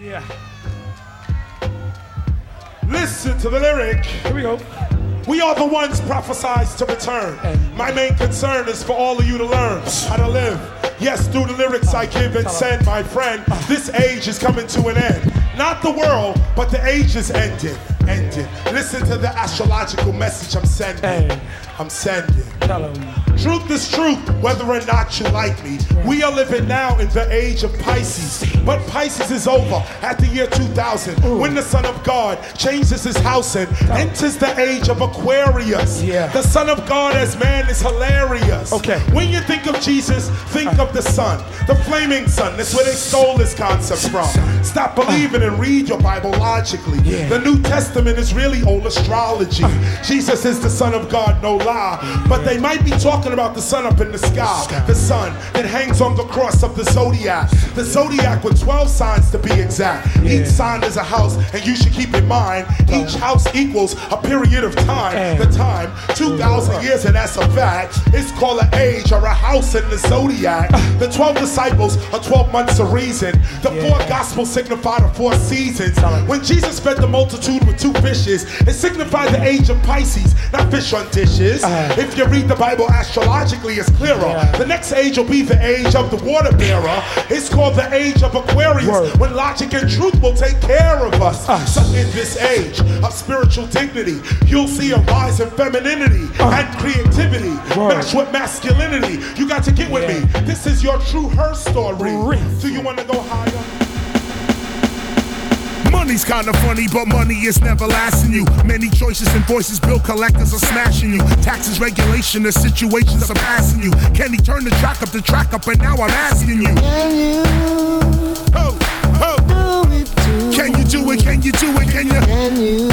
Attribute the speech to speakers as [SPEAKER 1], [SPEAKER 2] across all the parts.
[SPEAKER 1] Yeah.
[SPEAKER 2] Listen to the lyric.
[SPEAKER 1] Here we go.
[SPEAKER 2] We are the ones prophesied to return. My main concern is for all of you to learn how to live. Yes, through the lyrics I give and send, my friend, ah. this age is coming to an end. Not the world, but the age is ending. Ending. Listen to the astrological message I'm sending. I'm sending. Truth is truth, whether or not you like me. We are living now in the age of Pisces. But Pisces is over at the year 2000 when the Son of God changes his house and enters the age of Aquarius.
[SPEAKER 1] Yeah.
[SPEAKER 2] The Son of God as man is hilarious.
[SPEAKER 1] Okay.
[SPEAKER 2] When you think of Jesus, think of the sun, the flaming sun. That's where they stole this concept from. Stop believing and read your Bible logically.
[SPEAKER 1] Yeah.
[SPEAKER 2] The New Testament is really old astrology. Jesus is the Son of God, no lie. But they might be talking about the sun up in the sky. The sun that hangs on the cross of the zodiac. The zodiac with 12 signs to be exact. Each sign is a house, and you should keep in mind each house equals a period of time. The time, 2,000 years, and that's a fact. It's called an age or a house in the zodiac. The 12 disciples are 12 months of reason. The four gospels signify the four seasons. When Jesus fed the multitude with two fishes, it signified the age of Pisces, not fish on dishes. Uh. If you read the Bible astrologically, it's clearer. The next age will be the age of the water bearer. It's called the age of Aquarius,
[SPEAKER 1] Word.
[SPEAKER 2] when logic and truth will take care of us. So in this age of spiritual dignity, you'll see a rise in femininity uh. and creativity
[SPEAKER 1] Word.
[SPEAKER 2] matched with masculinity. You got to get with
[SPEAKER 1] Yeah.
[SPEAKER 2] me. This is your true her story. Do you want to go higher?
[SPEAKER 3] Money's kinda funny, but money is never lasting you. Many choices and voices, bill collectors are smashing you. Taxes, regulation, the situations are passing you. Can he turn the track up, the track up, and now I'm asking you.
[SPEAKER 4] Can you
[SPEAKER 3] Oh, oh,
[SPEAKER 4] do it too?
[SPEAKER 3] can you do it? Can you do it? Can you?
[SPEAKER 4] Can you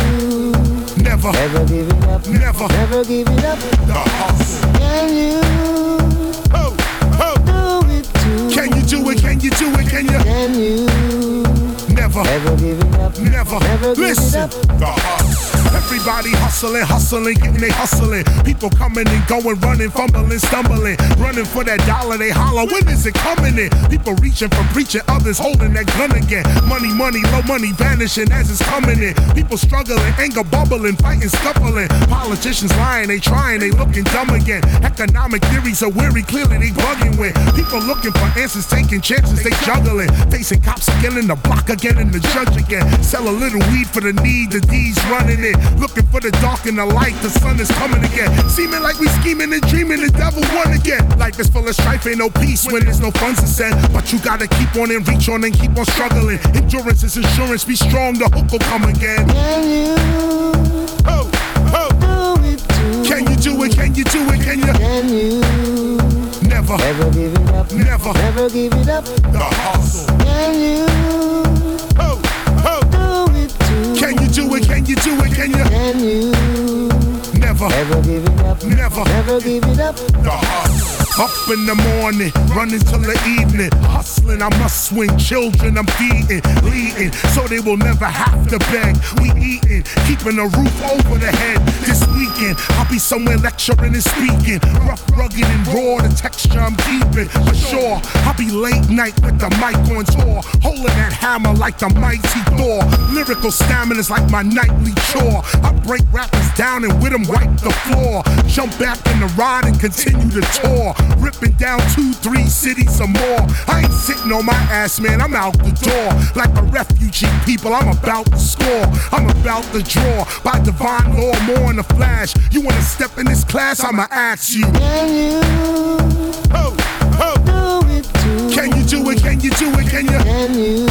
[SPEAKER 3] Never,
[SPEAKER 4] never give it up?
[SPEAKER 3] never.
[SPEAKER 4] Never give it up.
[SPEAKER 3] The hustle.
[SPEAKER 4] Can you
[SPEAKER 3] Oh, oh,
[SPEAKER 4] do it too?
[SPEAKER 3] can you do it? Can you do it? Can you?
[SPEAKER 4] Can you
[SPEAKER 3] Never.
[SPEAKER 4] never give it up?
[SPEAKER 3] Never.
[SPEAKER 4] Never
[SPEAKER 3] Listen.
[SPEAKER 4] up.
[SPEAKER 3] The hustle. Everybody hustling, hustling, getting they hustling. People coming and going, running, fumbling, stumbling. Running for that dollar, they holler, when is it coming in? People reaching for preaching, others holding that gun again. Money, money, low money vanishing as it's coming in. People struggling, anger bubbling, fighting, scuffling. Politicians lying, they trying, they looking dumb again. Economic theories are weary, clearly they bugging with. People looking for answers, taking chances, they juggling. Facing cops again in the block again in the judge again. Sell a little weed for the need, the D's running it. Looking for the dark and the light, the sun is coming again. Seeming like we scheming and dreaming, the devil won again. Life is full of strife, ain't no peace when there's no funds to send. But you gotta keep on and reach on and keep on struggling. Endurance is insurance, be strong, the hook will come again.
[SPEAKER 4] Can you
[SPEAKER 3] Oh, oh,
[SPEAKER 4] do it too?
[SPEAKER 3] can you do it? Can you do it? Can you?
[SPEAKER 4] Can you
[SPEAKER 3] Never,
[SPEAKER 4] never give it up?
[SPEAKER 3] never.
[SPEAKER 4] Never give it up.
[SPEAKER 3] The hustle.
[SPEAKER 4] Can you
[SPEAKER 3] can you do it? Can you do it? Can you?
[SPEAKER 4] Can you
[SPEAKER 3] Never,
[SPEAKER 4] never give it up?
[SPEAKER 3] never.
[SPEAKER 4] Never give it up.
[SPEAKER 3] The hustle. Up in the morning, running till the evening. Hustling, I must swing. Children, I'm feeding, leading, so they will never have to beg. We eating, keeping a roof over the head. This weekend, I'll be somewhere lecturing and speaking. Rough, rugged, and raw, the texture I'm keeping. For sure, I'll be late night with the mic on tour. Holding that hammer like the mighty Thor. Lyrical stamina's like my nightly chore. I break rappers down and with them wipe the floor. Jump back in the ride and continue the tour. Ripping down two, three cities or more. I ain't sitting on my ass, man. I'm out the door. Like a refugee, people. I'm about to score. I'm about to draw. By divine law, more in the flash. You wanna step in this class? I'ma ask you.
[SPEAKER 4] Can you
[SPEAKER 3] Oh, oh.
[SPEAKER 4] do it too?
[SPEAKER 3] Can you do it? Can you do it? Can you?
[SPEAKER 4] Can you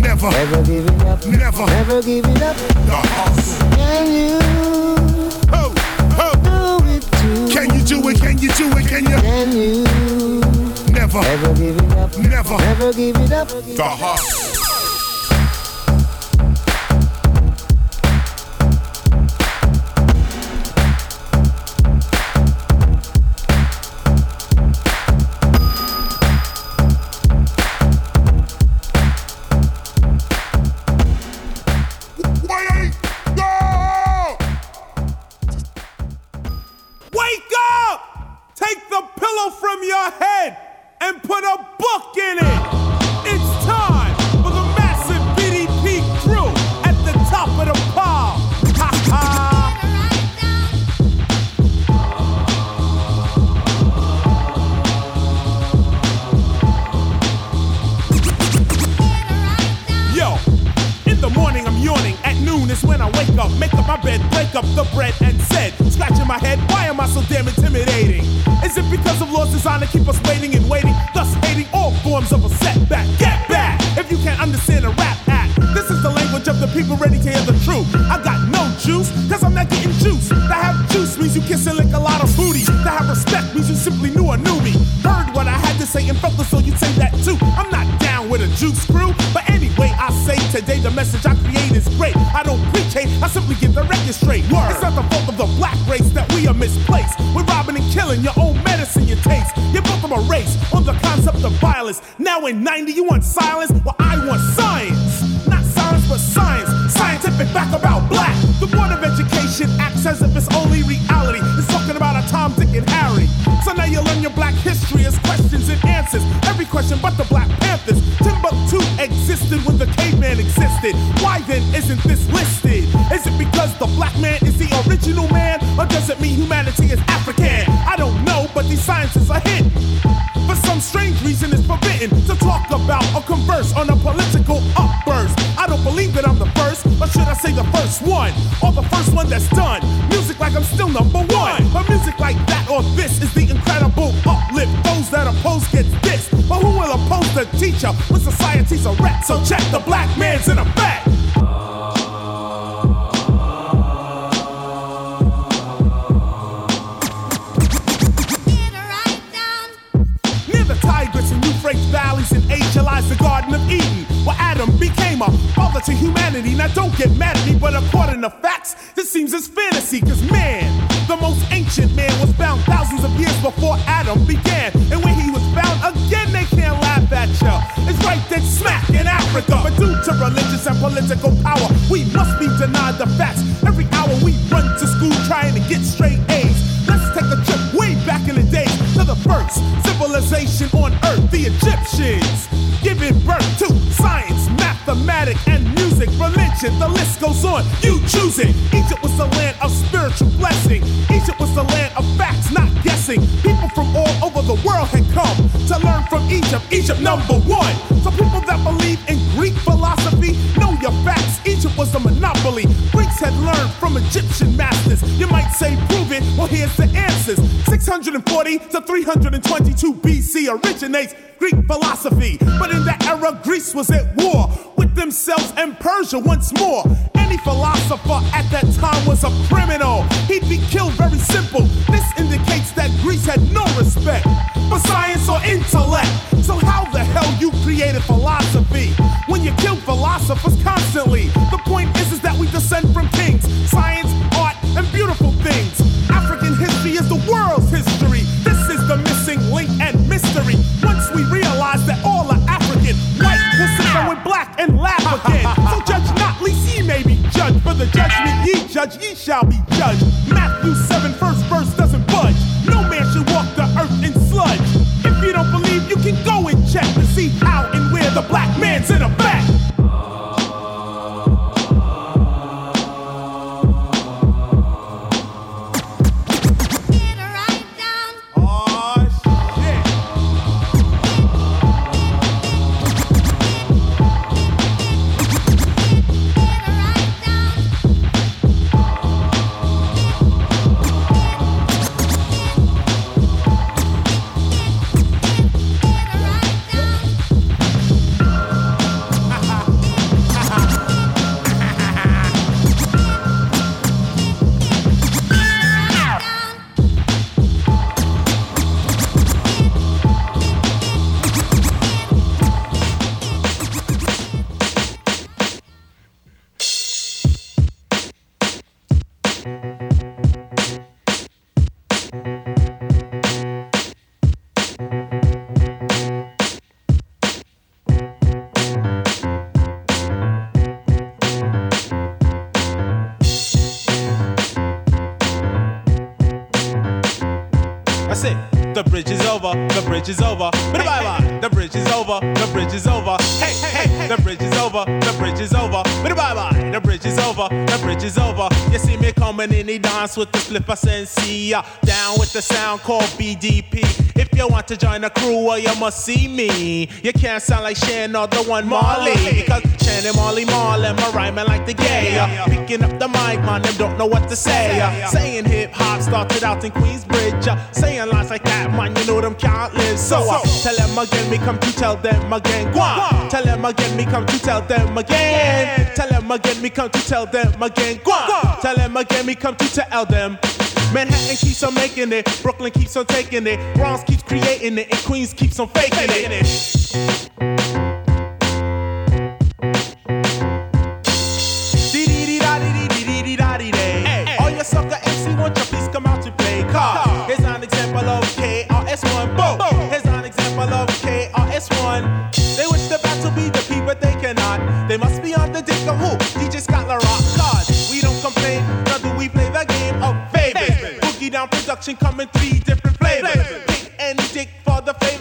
[SPEAKER 3] Never,
[SPEAKER 4] never give it up?
[SPEAKER 3] never.
[SPEAKER 4] Never give it up.
[SPEAKER 3] The hustle.
[SPEAKER 4] Can you
[SPEAKER 3] Can you do it? Can you do it? Can you?
[SPEAKER 4] Can you
[SPEAKER 3] Never,
[SPEAKER 4] never give it up?
[SPEAKER 3] never.
[SPEAKER 4] Never give it up.
[SPEAKER 3] The hustle.
[SPEAKER 5] Cause I'm not getting juice. To have juice means you kiss and lick a lot of booty. To have respect means you simply knew or knew me. Heard what I had to say and felt it, so you'd say that too. I'm not down with a juice crew, but anyway, I say today the message I create is great. I don't preach hate, I simply get the record straight. Word. It's not the fault of the black race that we are misplaced. We're robbing and killing your own medicine, you taste. You're built from a race on the concept of violence. Now in 90, you want silence? Well, I want science. Not silence, but science. Scientific fact about black. The Board of Education acts as if it's only reality. It's talking about a Tom, Dick, and Harry. So now you learn your black history as questions and answers. Every question but the Black Panthers. Timbuktu existed when the caveman existed. Why then isn't this listed? Is it because the black man is the original man? Or does it mean humanity is African? I don't know, but these sciences are hidden. For some strange reason, it's forbidden to talk about or converse on a political one, or the first one that's done. Music like I'm still number one, but music like that or this is the incredible uplift. Those that oppose get this, but who will oppose the teacher when society's a rat? So check the black man's in effect. The Garden of Eden, where Adam became a father to humanity. Now don't get mad at me, but according to facts, this seems as fantasy, cause man, the most ancient man was found thousands of years before Adam began. And when he was found again, they can't laugh at ya. It's right dead smack in Africa. But due to religious and political power, we must be denied the facts. Every hour we run to school trying to get straight A's. Let's take a trip way back in the day to the first civilization on earth, the Egyptians. The list goes on. You choose it. Egypt was the land of spiritual blessing. Egypt was the land of facts, not guessing. People from all over the world had come to learn from Egypt. Egypt number one. So people that believe in Greek philosophy know your facts. Egypt was a monopoly. Greeks had learned from Egyptian masters. You might say prove it. Well, here's the answers. 640 to 322 BC originates Greek philosophy. But in that era, Greece was at war themselves and Persia once more. Any philosopher at that time was a criminal. He'd be killed very simple. This indicates that Greece had no respect for science or intellect. So how the hell you created philosophy when you kill philosophers constantly? Judge, ye shall be judged. Matthew 7, dance with the Uh, down with the sound called BDP. If you want to join the crew, well, you must see me. You can't sound like Shan or the one Marley. Because Shan and Marley Marlin, my rhyming like the gay. Uh, picking up the mic, man, them don't know what to say. Uh, saying hip hop started out in Queensbridge. Uh, saying lines like that, man, you know them can't live. So uh, tell them again, me come to tell them again. Go on. Tell them again, me come to tell them again. Tell them again, me come to tell them again. Go on. Tell them again, me come to tell them. Manhattan keeps on making it, Brooklyn keeps on taking it, Bronx keeps creating it, and Queens keeps on faking it. Down production coming three different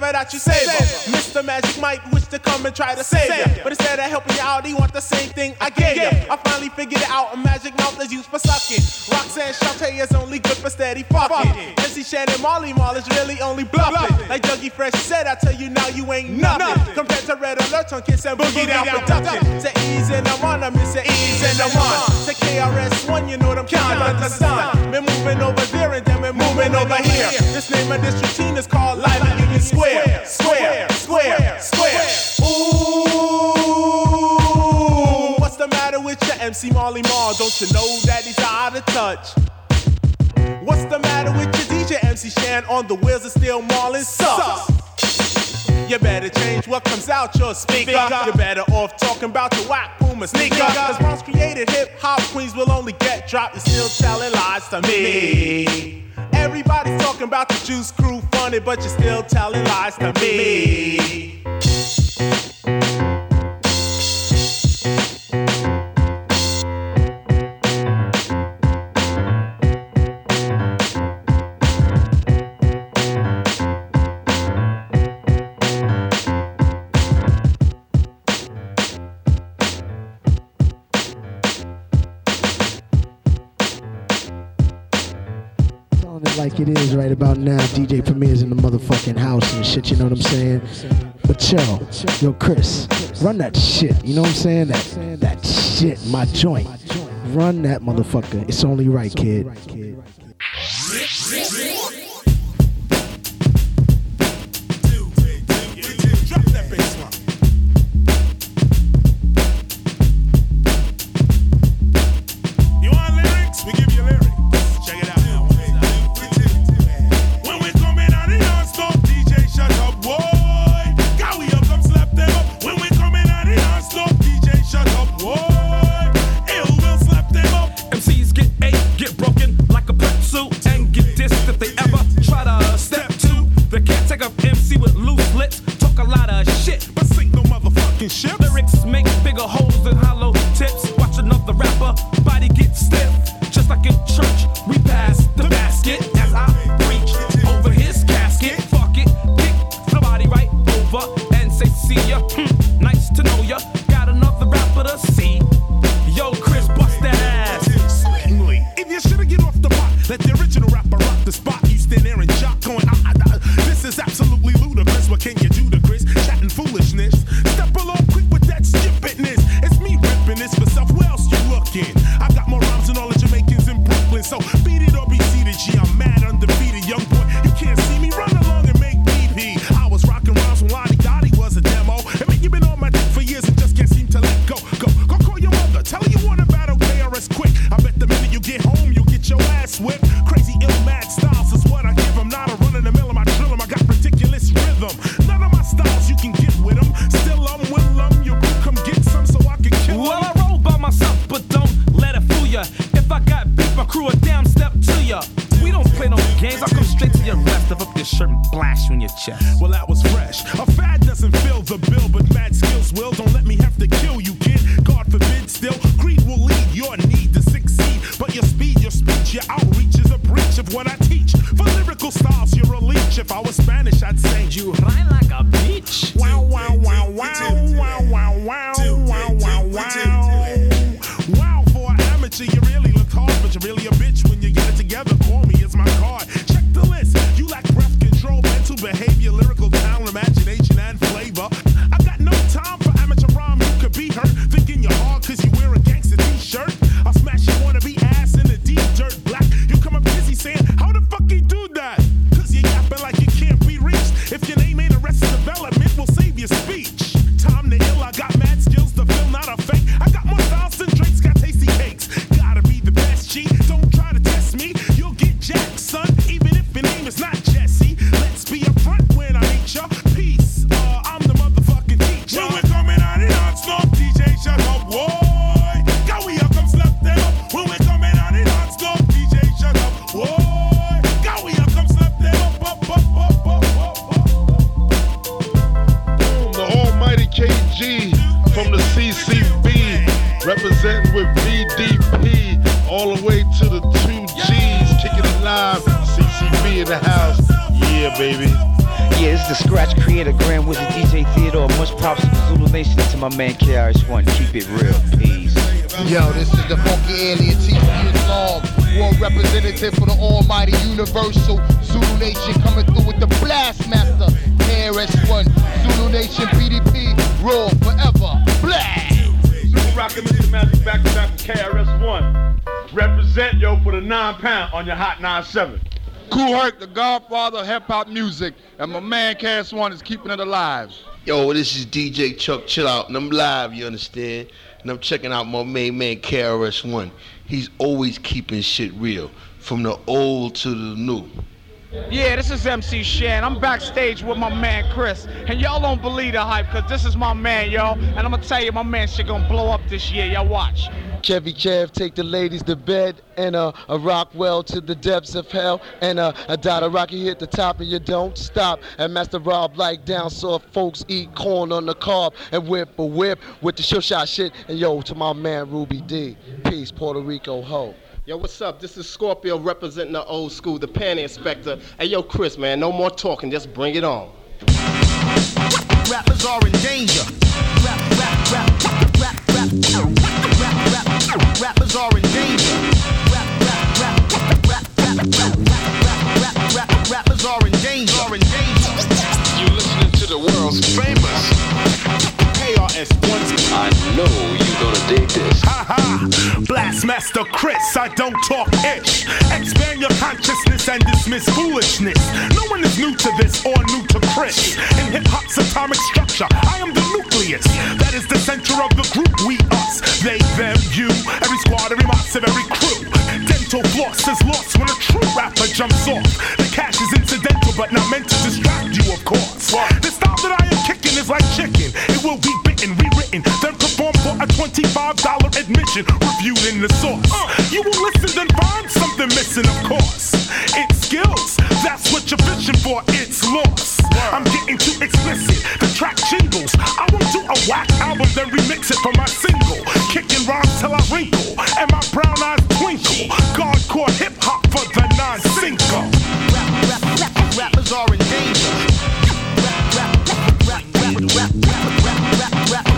[SPEAKER 5] the flavor that you savor. Mr. Magic might wish to come and try to save you. But instead of helping you out, he want the same thing I gave you. I finally figured it out. A magic mouth is used for sucking. Roxanne Shante is only good for steady fucking. MC Shan and Marley Marl is really only bluffing. Like Dougie Fresh said, I tell you now you ain't nothing. Compared to Red Alert on Kiss and Boogie Down Production. Say ease and I'm on, I miss say ease and I'm on. Say KRS-One, you know what I'm counting understand. Been moving over there and then we're moving over here. This name of this routine is called Live Union Square. Square, square, square. square. Ooh, what's the matter with your MC Marley Marl? Don't you know that he's out of touch? What's the matter with your DJ MC Shan on the wheels of steel Marlin sucks? You better change what comes out your speaker. You're better off talking about the whack boomer sneaker. Cause once created hip hop queens will only get dropped. You're still telling lies to me. Everybody's talking about the juice crew funny, but you're still telling lies to me.
[SPEAKER 6] Like it is right about now. DJ Premier's in the motherfucking house and shit, you know what I'm saying? But yo, yo, Chris, run that shit, you know what I'm saying? That, that shit, my joint. Run that motherfucker. It's only right, kid.
[SPEAKER 7] Music, and my man KRS-One is keeping it alive.
[SPEAKER 8] Yo, this is DJ Chuck Chillout, and I'm live, you understand? And I'm checking out my main man, KRS-One. He's always keeping shit real, from the old to the new.
[SPEAKER 9] Yeah, this is MC Shan. I'm backstage with my man Chris. And y'all don't believe the hype, cause this is my man, yo. And I'm gonna tell you, my man shit gonna blow up this year. Y'all watch.
[SPEAKER 10] Chevy Chev, take the ladies to bed, and uh, a rock well to the depths of hell, and uh, a of rocky hit the top, and you don't stop. And Master Rob like down, so folks eat corn on the cob, and whip a whip with the sure shot shit. And yo, to my man Ruby D, peace, Puerto Rico ho.
[SPEAKER 11] Yo, what's up? This is Scorpio representing the old school, the Panty Inspector. Hey, yo, Chris, man, no more talking, just bring it on.
[SPEAKER 12] Rappers are in danger. Rap, rap, rap, rap, rap, rap, rap, rap, rap, rappers are in danger. Rap, rap, rap, rap, rap, rap, rap, rap, rap, rap, rappers are in danger. Are in danger.
[SPEAKER 13] You listening to the world's famous
[SPEAKER 5] KRS-One.
[SPEAKER 13] I know you gonna dig this.
[SPEAKER 2] Ha ha! Blastmaster Chris, I don't talk ish. Expand your consciousness and dismiss foolishness. No one is new to this or new to Chris. In hip hop's atomic structure, I am the nucleus. That is the center of the group. We, us, they, them, you. Every squad, every moss of every crew. Dental floss is lost when a true rapper jumps off. The cash is incidental, but not meant to distract you, of course. The style that I am is like chicken. It will be bitten, rewritten, then performed for a $25 admission, reviewed in the source. Uh, you will listen, then find something missing, of course. It's skills, that's what you're fishing for, it's lost. I'm getting too explicit, the track jingles. I won't do a whack album, then remix it for my single. Kicking rhymes till I wrinkle, and my brown eyes twinkle. Hardcore hip hop for the non single.
[SPEAKER 12] Rappers are in danger.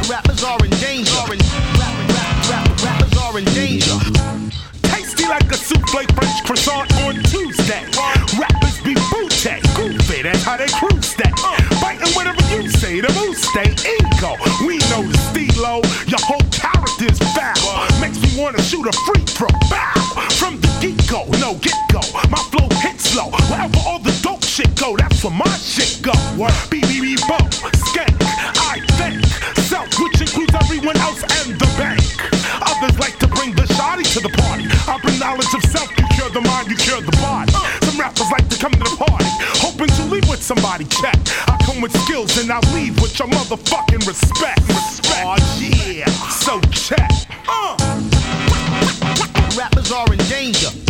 [SPEAKER 12] Rappers are in danger. Rap, rap, rap, rappers are in danger.
[SPEAKER 2] Tasty like a souffle French croissant on Tuesday. Rappers be booty, goofy, that's how they cruise stay. Biting whatever you say, the moose stay ego. We know the stilo, oh. your whole character's foul. Makes me wanna shoot a free throw. Bow! From the get go, no get go. My flow hits slow. Wherever all the shit go, that's where my shit go. BBB Bo, skank, I think. Self, which includes everyone else and the bank. Others like to bring the shoddy to the party. I bring knowledge of self, you cure the mind, you cure the body. Some rappers like to come to the party, hoping to leave with somebody check. I come with skills and I leave with your motherfucking respect. Respect. Oh yeah, so check. Uh.
[SPEAKER 12] Rappers are in danger.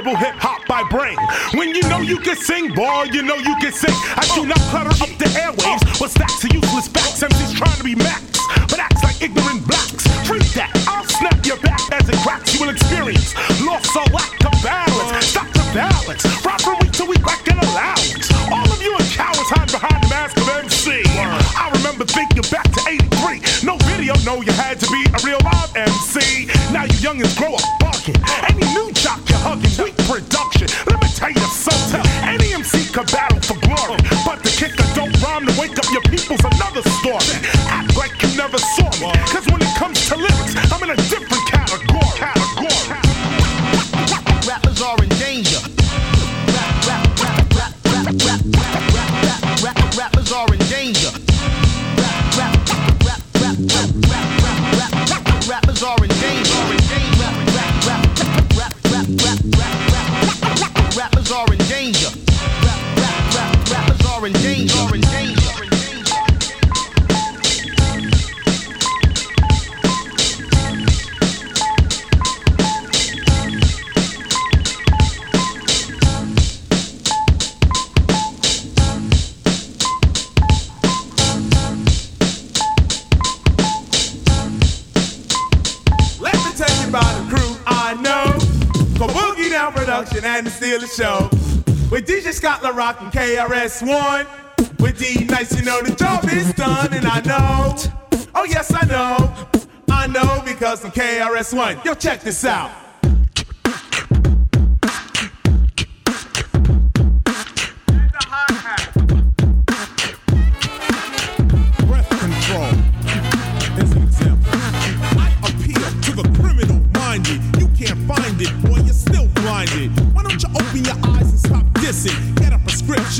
[SPEAKER 2] Verbal hip hop I bring. When you know you can sing, boy, you know you can sing. I do not clutter up the airwaves with stacks of useless backs. MCs trying to be max, but acts like ignorant blacks. Treat that, I'll snap your back as it cracks. You will experience loss or lack of balance. Stop the balance, rock from week to week like an allowance. All of you are cowards hide behind the mask of MC. I remember thinking back to 83. No video, no, you had to be a real live MC. Now you young youngins grow up production. Let me tell you something. Any MC could battle for The
[SPEAKER 14] Show. With DJ Scott La Rock and KRS-One. With D-Nice, you know the job is done, and I know. Oh yes, I know. I know because I'm KRS-One. Yo, check this out.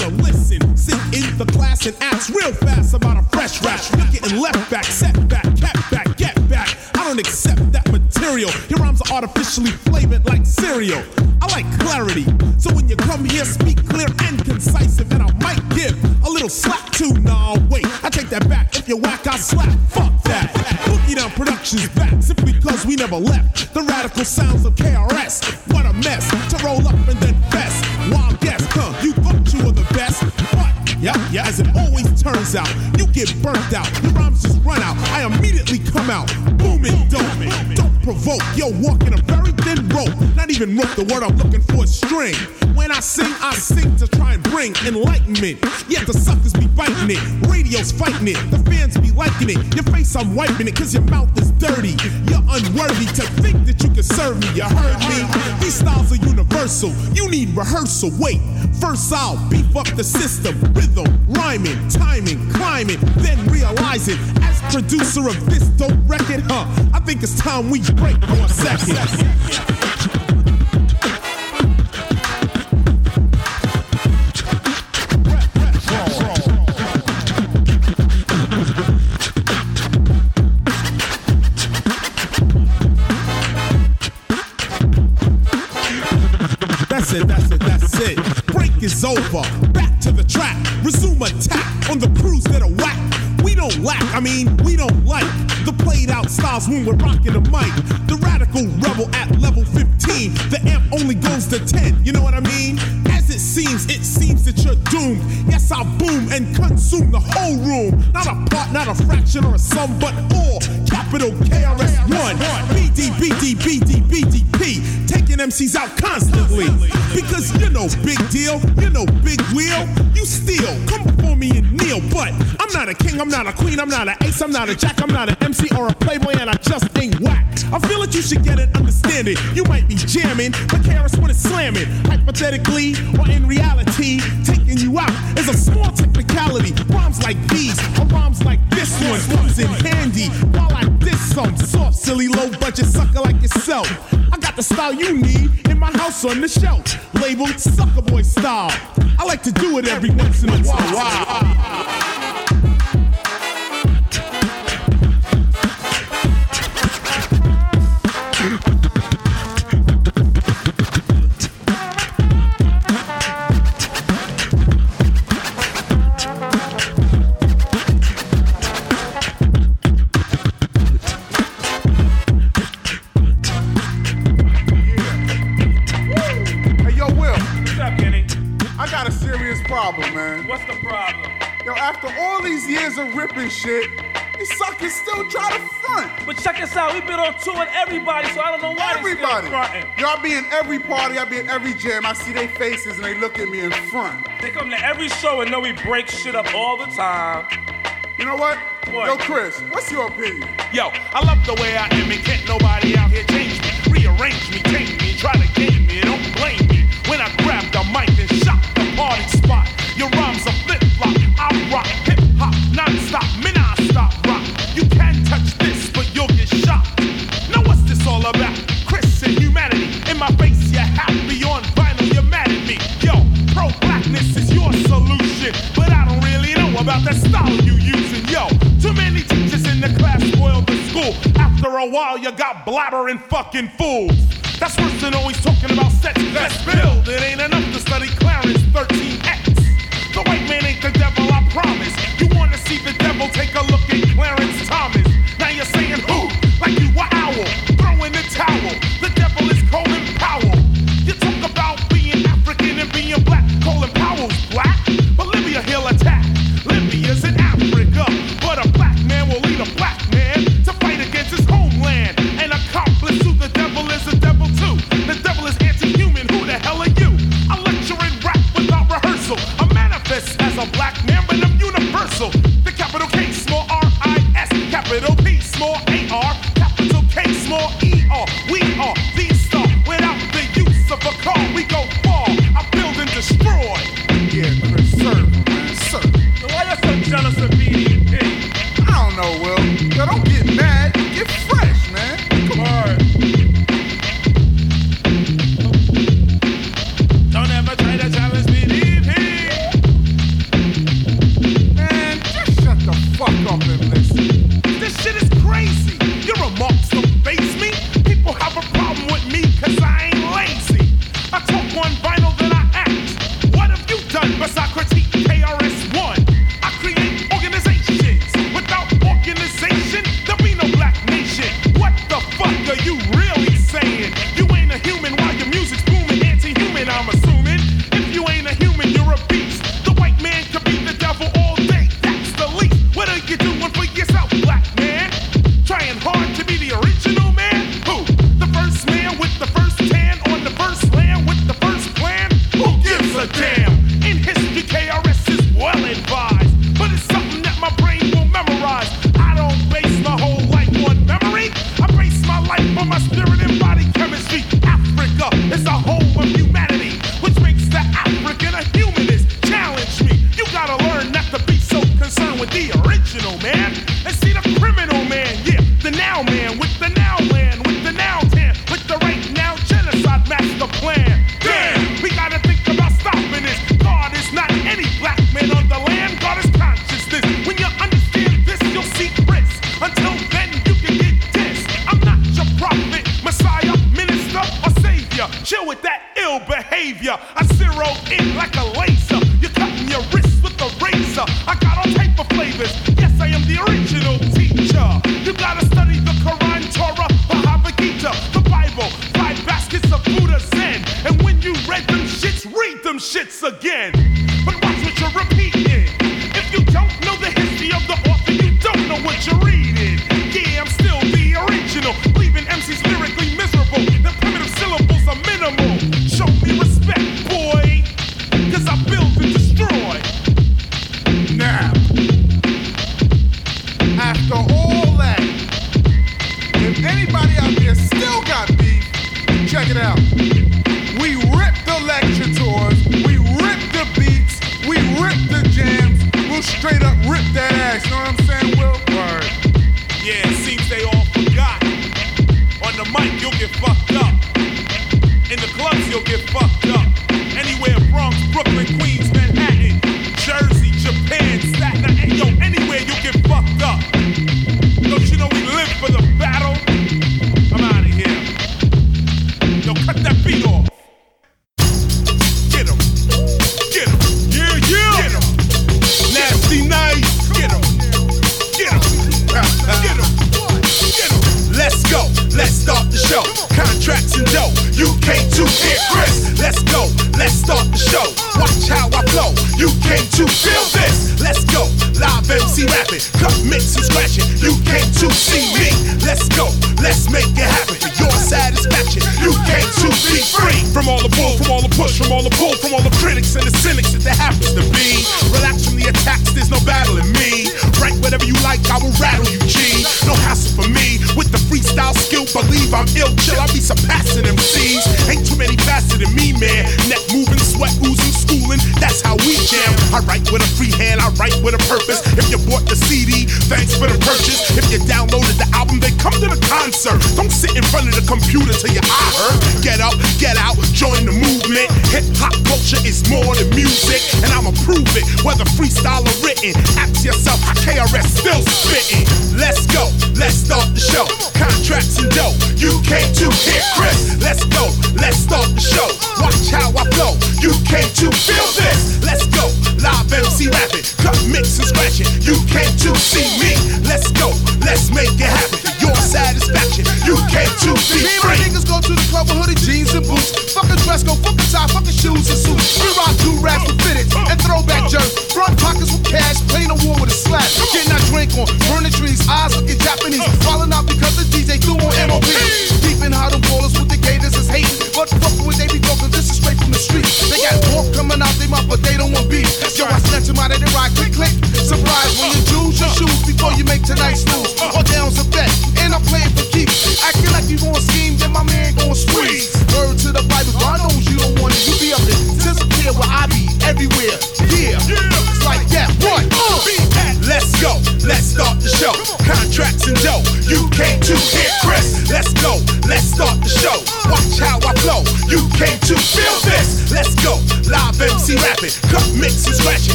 [SPEAKER 5] Listen. Sit in the class and ask real fast about a fresh rap. You're getting left back, set back, cat back, get back. I don't accept that material. Your rhymes are artificially flavored like cereal. I like clarity. So when you come here, speak clear and concise. And I might give a little slap too. Nah, wait, I take that back. If you whack, I slap. Fuck that. Boogie Down Productions back simply because we never left. The radical sounds of KRS. What a mess to roll up and then fest. As it always turns out, you get burnt out. Your rhymes just run out. I immediately come out. Booming, dope. Don't provoke. Yo, walking a very thin rope. Even rope, the word I'm looking for is string. When I sing, I sing to try and bring enlightenment. Yet the suckers be biting it. Radio's fighting it. The fans be liking it. Your face, I'm wiping it because your mouth is dirty. You're unworthy to think that you can serve me. You heard me? These styles are universal. You need rehearsal. Wait, first I'll beef up the system. Rhythm, rhyming, timing, climbing, then realize it. as producer of this dope record, huh? I think it's time we break for a second. Is over. Back to the track. Resume attack on the crews that are whack. We don't lack, I mean, we don't like the played out styles when we're rocking the mic. The radical rebel at level 15. The amp only goes to 10, you know what I mean? Seems, it seems that you're doomed. Yes, I'll boom and consume the whole room. Not a part, not a fraction or a sum, but all. Capital KRS-One. BD, BD, BD, BDP. Taking MCs out constantly. Because you're no big deal, you're no big wheel. You steal, come before me and kneel. But I'm not a king, I'm not a queen, I'm not an ace, I'm not a jack, I'm not an MC or a playboy, and I just ain't whack. I feel like you should get it, understand it. You might be jamming, but KRS-One is slamming. Hypothetically or in reality, taking you out is a small technicality. Rhymes like these or rhymes like this one comes in handy. While I diss some soft, silly, low budget sucker like yourself. I got the style you need in my house on the shelf. Labeled Sucker Boy style. I like to do it every once in a while.
[SPEAKER 15] After all these years of ripping shit, these suckers still try to front.
[SPEAKER 16] But check us out. We've been on tour with everybody, so I don't know why
[SPEAKER 15] Everybody.
[SPEAKER 16] they still fronting.
[SPEAKER 15] Y'all be in every party, I be in every jam. I see their faces and they look at me in front.
[SPEAKER 16] They come to every show and know we break shit up all the time.
[SPEAKER 15] You know what?
[SPEAKER 16] What?
[SPEAKER 15] Yo, Chris, what's your opinion?
[SPEAKER 5] Yo, I love the way I am and can't nobody out here change me. Rearrange me, change me, try to game me, don't blame me. When I grab the mic and shock the party spot, stop, me non stop rock. You can't touch this, but you'll get shot. Now what's this all about? Chris and humanity. In my face, you're happy on vinyl, you're mad at me. Yo, pro blackness is your solution, but I don't really know about that style you using. Yo, too many teachers in the class spoiled the school. After a while, you got blabbering fucking fools. That's worse than always talking about sex. Let's build. It ain't enough to study Clarence 13X.
[SPEAKER 2] Clarence Thomas. Now you're
[SPEAKER 17] saying
[SPEAKER 2] who? Like you were owl, throwing the towel. spitting. Act yourself, KRS still spitting. Let's go, let's start the show. Contracts and dough, UK2 here, Chris. Let's go, let's start the show. Watch how I flow, UK2 feel this. Let's go, live MC rapping, cut, mix and scratch it. UK2 see me. Let's go, let's make it happen. Your satisfaction, UK2 be free.
[SPEAKER 17] niggas go to the club with hoodie jeans and boots. Fuck a dress, go fuck a tie, fuck a shoes and suits. We rock two raps with fitted and throwback jerks. Front blink on. Burning trees, eyes looking Japanese.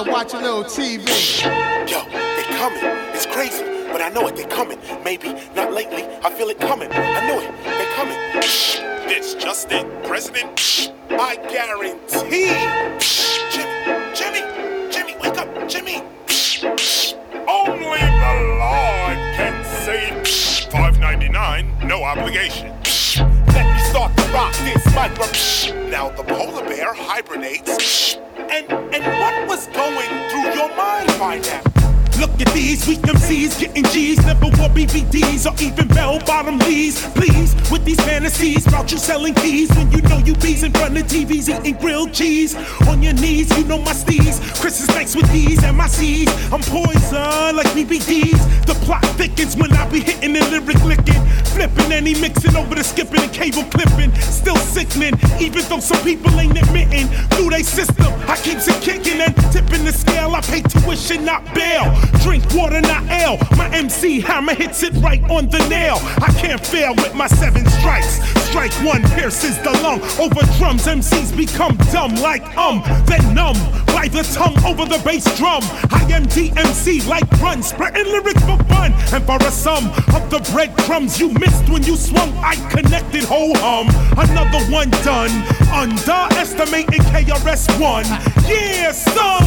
[SPEAKER 2] And watch
[SPEAKER 17] a little TV.
[SPEAKER 18] Yo, they coming. It's crazy, but I know it. They coming. Maybe not lately. I feel it coming. I know it. They coming. It's just it, President. I guarantee. Jimmy, Jimmy, Jimmy, wake up, Jimmy. Only the Lord can save. Five ninety nine, no obligation. Let me start to rock this micro.
[SPEAKER 2] BVDs or even bell bottom Lees. Please, with these fantasies about you selling keys when you know you bees in front of TVs eating grilled cheese. On your knees, you know my steez. Chris is nice with these and my C's. I'm poison like BBDs. The plot thickens when I be hitting the lyric licking. Flipping and he mixing over the skipping and cable clipping. Still sickening, even though some people ain't admitting. Through they system, I keeps it kicking and tipping the scale. I pay tuition, not bail. Drink water, not ale. My MC hammer hits it right on the nail. I can't fail with my seven strikes. Strike one pierces the lung. Over drums, MCs become dumb like um, then numb. By the tongue over the bass drum. I am DMC like run, spreading lyrics for fun. And for a sum of the breadcrumbs you missed when you swung, I connected ho hum. Another one done. Underestimating KRS-One. Yeah, son.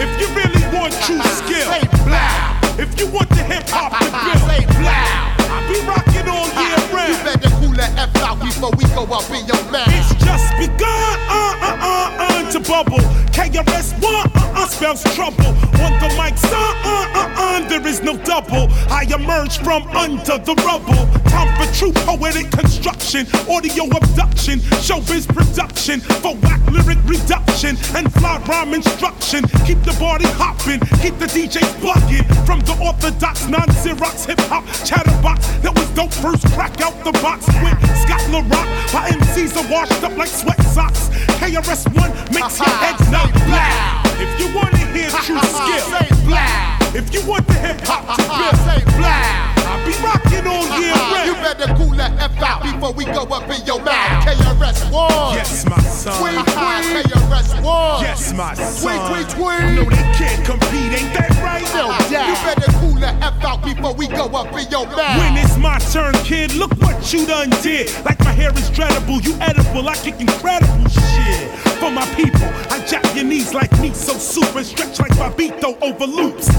[SPEAKER 2] If you really want true skill. If you want the hip hop build, say blah. I be rocking all year round.
[SPEAKER 17] Better F out before we go up in your mouth.
[SPEAKER 2] It's just begun, uh uh uh uh, to bubble. KRS One, uh uh, spells trouble. On the mic, uh uh uh there is no double. I emerge from under the rubble. Time for true poetic construction, audio abduction, showbiz production for whack lyric reduction and fly rhyme instruction. Keep the body hopping, keep the DJs bugging from the orthodox non-Xerox hip hop chatterbox that was dope first crack out the box with Scott La Rock. My MCs are washed up like sweat socks. KRS One makes your head not black. If you wanna hear true skill,
[SPEAKER 17] Say blah.
[SPEAKER 2] If you want the hip hop to build,
[SPEAKER 17] Say blah.
[SPEAKER 2] I be rocking on year uh-huh. round.
[SPEAKER 17] You better cool the F out before we go up in your mouth. KRS One.
[SPEAKER 2] Yes, my son.
[SPEAKER 17] Tweet, tweet. KRS One.
[SPEAKER 2] Yes, my son.
[SPEAKER 17] tweet, tweet.
[SPEAKER 2] No, they can't compete, ain't that right?
[SPEAKER 17] No doubt. You better cool the F out before we go up in your mouth.
[SPEAKER 2] When it's my turn, kid, look what you done did. Like my hair is dreadable, you edible, I kick incredible shit. For my people, I jack your knees like me, so super. stretch like Bobbito over loops.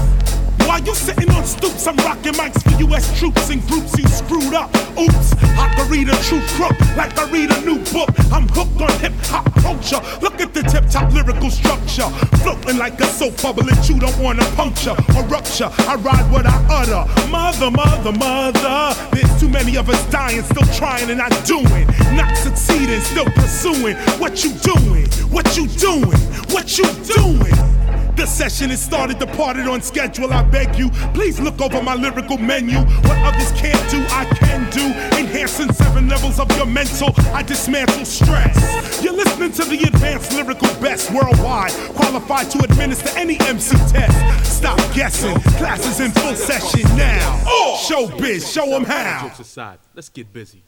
[SPEAKER 2] While you sitting on stoops, I'm rocking mics for U.S. troops and groups you screwed up. Oops, I can read a true crook like I read a new book. I'm hooked on hip hop culture. Look at the tip top lyrical structure. Floating like a soap bubble that you don't wanna puncture or rupture. I ride what I utter. Mother, mother, mother. There's too many of us dying, still trying and not doing. Not succeeding, still pursuing. What you doing? What you doing? What you doing? The session is started, departed on schedule. I beg you, please look over my lyrical menu. What others can't do, I can do. Enhancing seven levels of your mental, I dismantle stress. You're listening to the advanced lyrical best worldwide, qualified to administer any MC test. Stop guessing, classes in full session now. Showbiz, show them how.
[SPEAKER 19] Jokes aside, let's get busy.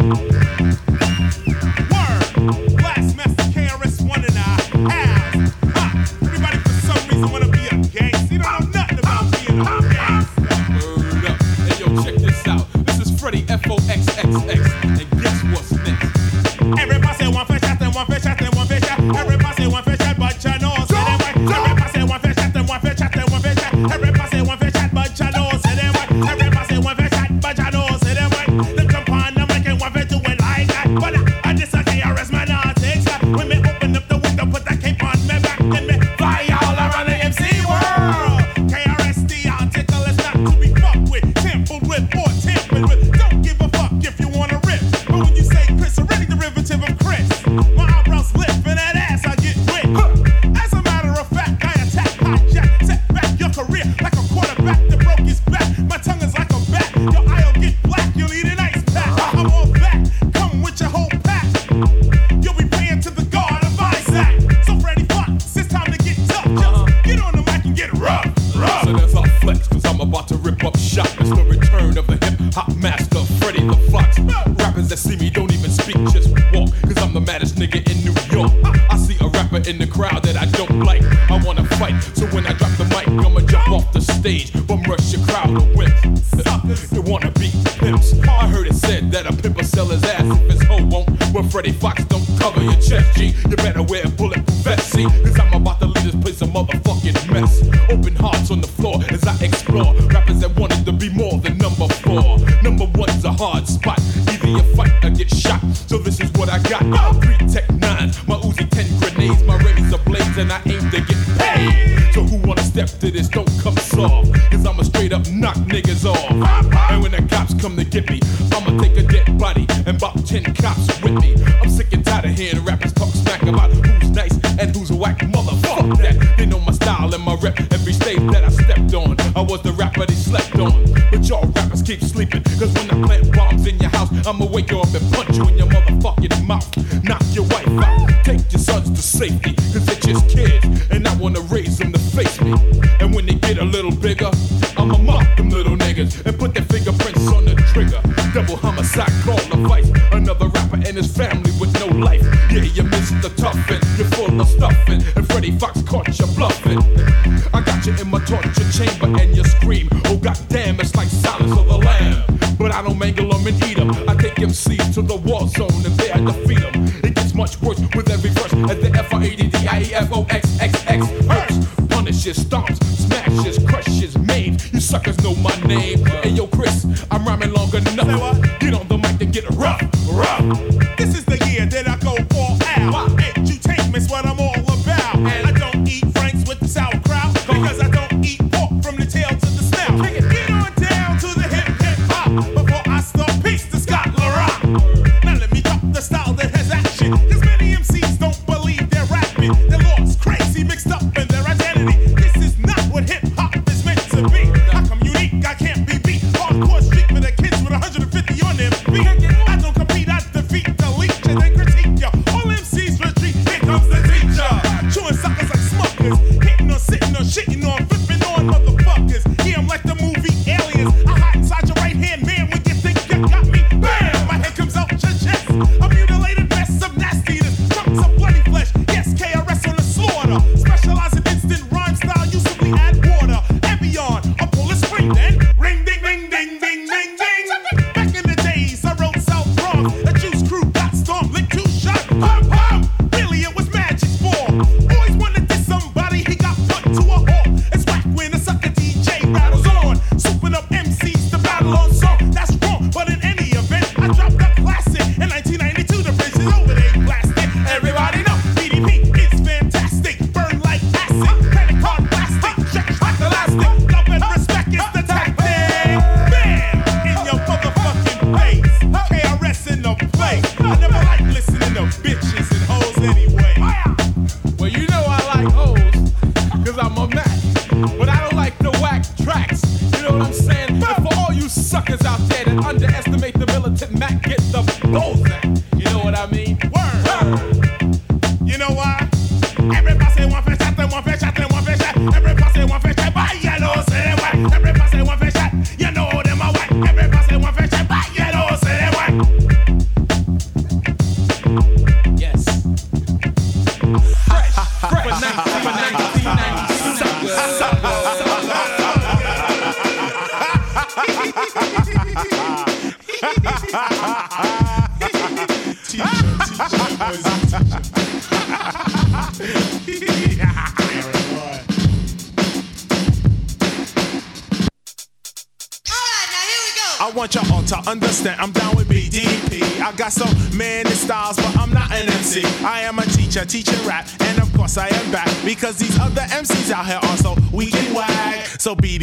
[SPEAKER 2] Word, Blastmaster KRS-One
[SPEAKER 19] This F-O-X-X-X. And guess what's next?
[SPEAKER 5] Everybody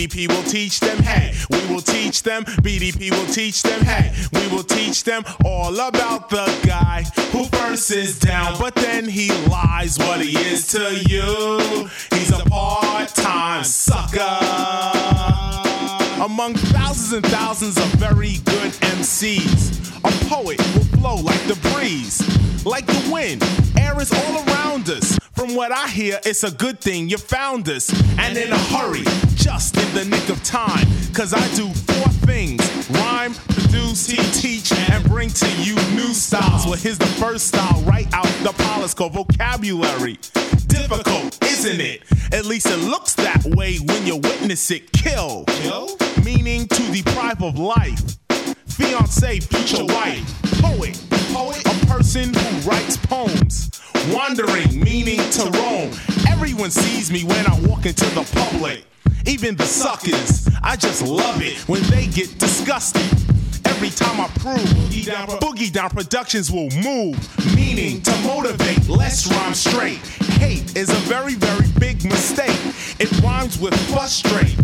[SPEAKER 5] BDP will teach them, hey, we will teach them, BDP will teach them, hey, we will teach them all about the guy who first is down, but then he lies what he is to you. He's a part time sucker. Among thousands and thousands of it's a good thing you found us. And in a hurry, just in the nick of time. Cause I do four things rhyme, produce, teach, and bring to you new styles. Well, here's the first style right out the polish called vocabulary. Difficult, isn't it? At least it looks that way when you witness it. Kill. Kill? Meaning to deprive of life Fiance, future wife, poet, poet, a person who writes poems. Wandering, meaning to roam. Everyone sees me when I walk into the public. Even the suckers, I just love it when they get disgusted. Every time I prove Boogie Down, Boogie Down Productions will move, meaning to motivate, let's rhyme straight. Hate is a very, very big mistake. It rhymes with frustrate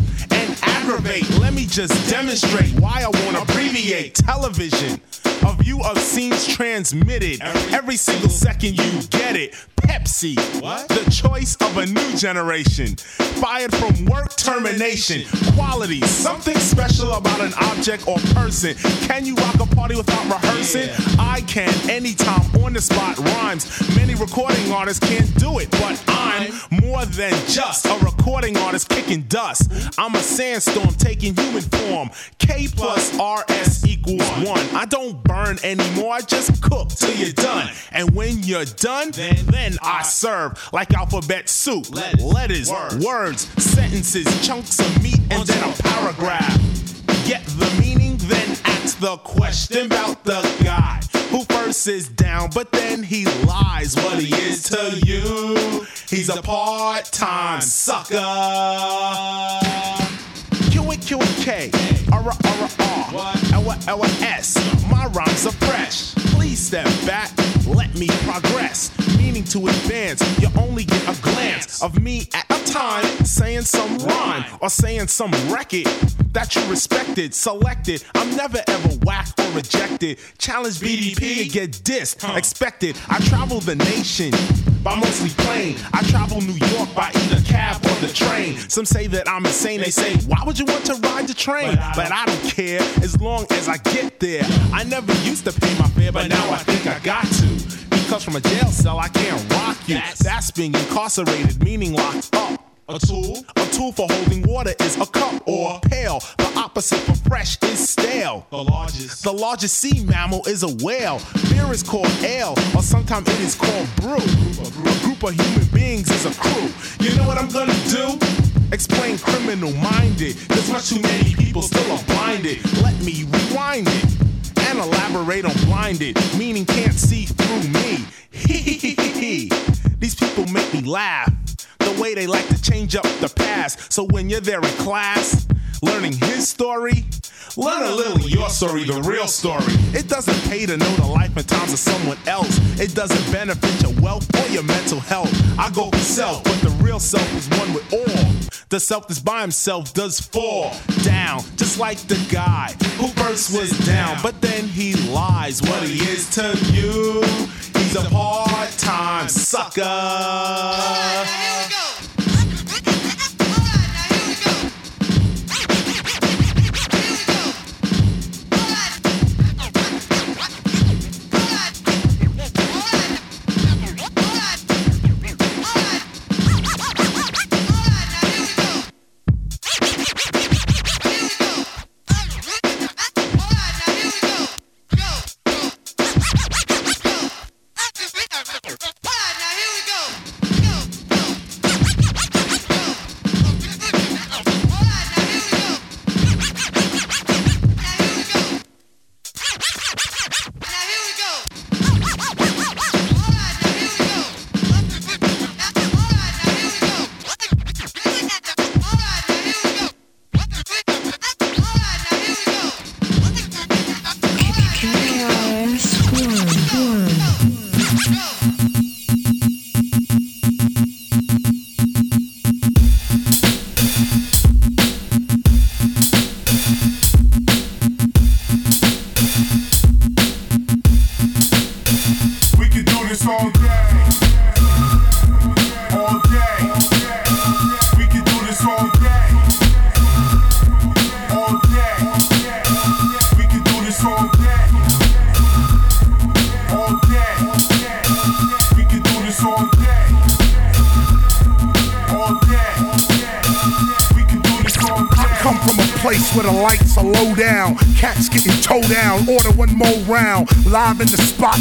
[SPEAKER 5] aggravate. Let me just demonstrate why I want to abbreviate television. A view of scenes transmitted every single second you get it. Pepsi, the choice of a new generation. Fired from work termination. Quality, something special about an object or person. Can you rock a party without rehearsing? I can, anytime on the spot rhymes. Many recording artists can't do it, but I'm more than just a recording artist kicking dust. I'm a sandstorm taking human form. K plus RS equals one. I don't burn anymore, I just cook till you're done. And when you're done, then, then I serve like alphabet soup. Letters, words, sentences, chunks of meat, and then a paragraph. Get the meaning, then ask the question about the guy who first is down, but then he lies what he is to you. He's a part time sucker. Q and K, R R R, L L S. My rhymes are fresh. Please step back, let me progress. Meaning to advance, you only get a glance of me at a time, saying some rhyme or saying some record that you respected, selected. I'm never ever whacked or rejected. Challenge BDP and get dissed, expected. I travel the nation by mostly plane. I travel New York by either cab or the train. Some say that I'm insane. They say, why would you want to ride the train? But I don't care as long as I get there. I never used to pay my fare, but now I think I got to. Because from a jail cell, I can't rock you. That's being incarcerated, meaning locked up. A tool? A tool for holding water is a cup or a pail. The opposite for fresh is stale. The largest. The largest sea mammal is a whale. Beer is called ale, or sometimes it is called brew. A group of human beings is a crew. You know what I'm gonna do? Explain criminal minded. There's much too many people still are blinded. Let me rewind it and elaborate on blinded, meaning can't see through me. These people make me laugh. The way they like to change up the past. So when you're there in class, learning his story, learn a little your story, the real story. It doesn't pay to know the life and times of someone else. It doesn't benefit your wealth or your mental health. I go for self, but the real self is one with all. The self that's by himself does fall down, just like the guy who first was down, but then he lies what he is to you. He's a part-time sucker.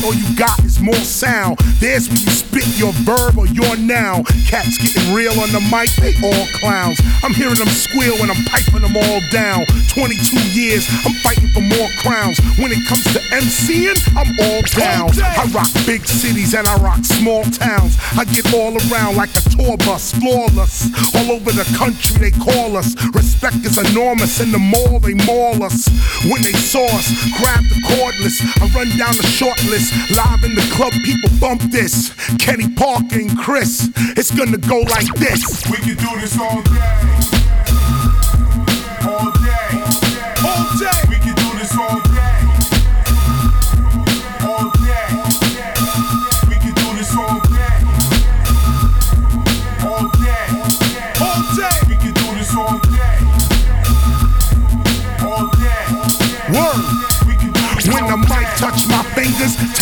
[SPEAKER 20] All
[SPEAKER 3] you got is more sound. There's when you spit your verb or your noun. Cats getting real on the mic, they all clowns. I'm hearing them squeal when I'm piping them all down. 22 years, I'm fighting for more crowns. When it comes to MCing, I'm all down. I rock big cities and I rock small towns. I get all around like a tour bus, flawless. All over the country they call us. Respect is enormous in the mall they maul us. When they saw us, grab the cordless. I run down the short list. Live in the club, people bump this. Kenny Parker and Chris. It's gonna go like this.
[SPEAKER 2] We can do this all day.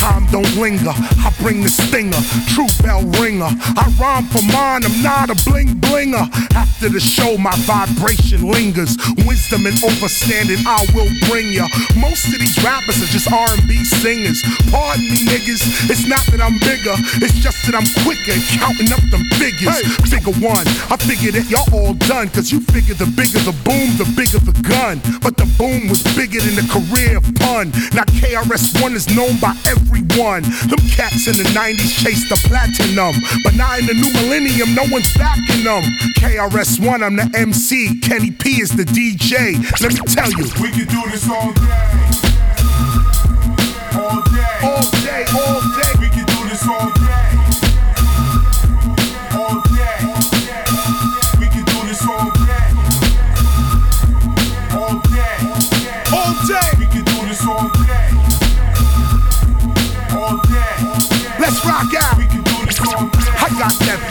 [SPEAKER 3] Time don't linger. I bring the stinger, true bell ringer. I rhyme for mine, I'm not a bling blinger. After the show, my vibration lingers. Wisdom and overstanding, I will bring ya. Most of these rappers are just R&B singers. Pardon me, niggas. It's not that I'm bigger, it's just that I'm quicker counting up them figures. Hey. Figure one, I figured that y'all all done, cause you figure the bigger the boom, the bigger the gun. But the boom was bigger than the career of pun. Now KRS-One is known by everyone. Them cats in the 90s chased the platinum. But now in the new millennium, no one's backing them. KRS-One, I'm the MC. Kenny P is the DJ. Let me tell you.
[SPEAKER 2] We can do this all day. All day.
[SPEAKER 3] All day, all day.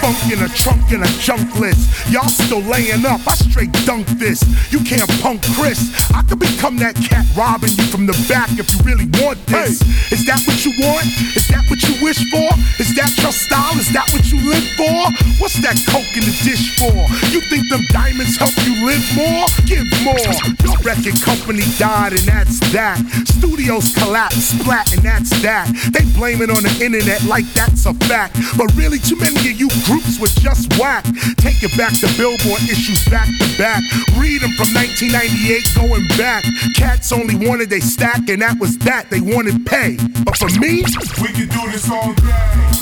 [SPEAKER 3] Funk in a trunk and a junk list. Y'all still laying up, I straight dunk this. You can't punk Chris. I could become that cat robbing you from the back if you really want this. Is that what you want? Is that what you wish for? Is that your style? Is that what you live for? What's that coke in the dish for? You think them diamonds help you live more? Give more. Your record company died and that's that. Studios collapsed, splat, and that's that. They blame it on the internet like that's a fact. But really, too many of you groups were just whack. Take it back to Billboard issues back to back. Read them from 1998 going back. Cats only wanted they stack, and that was that. They wanted pay. But for me,
[SPEAKER 2] We can do this all day.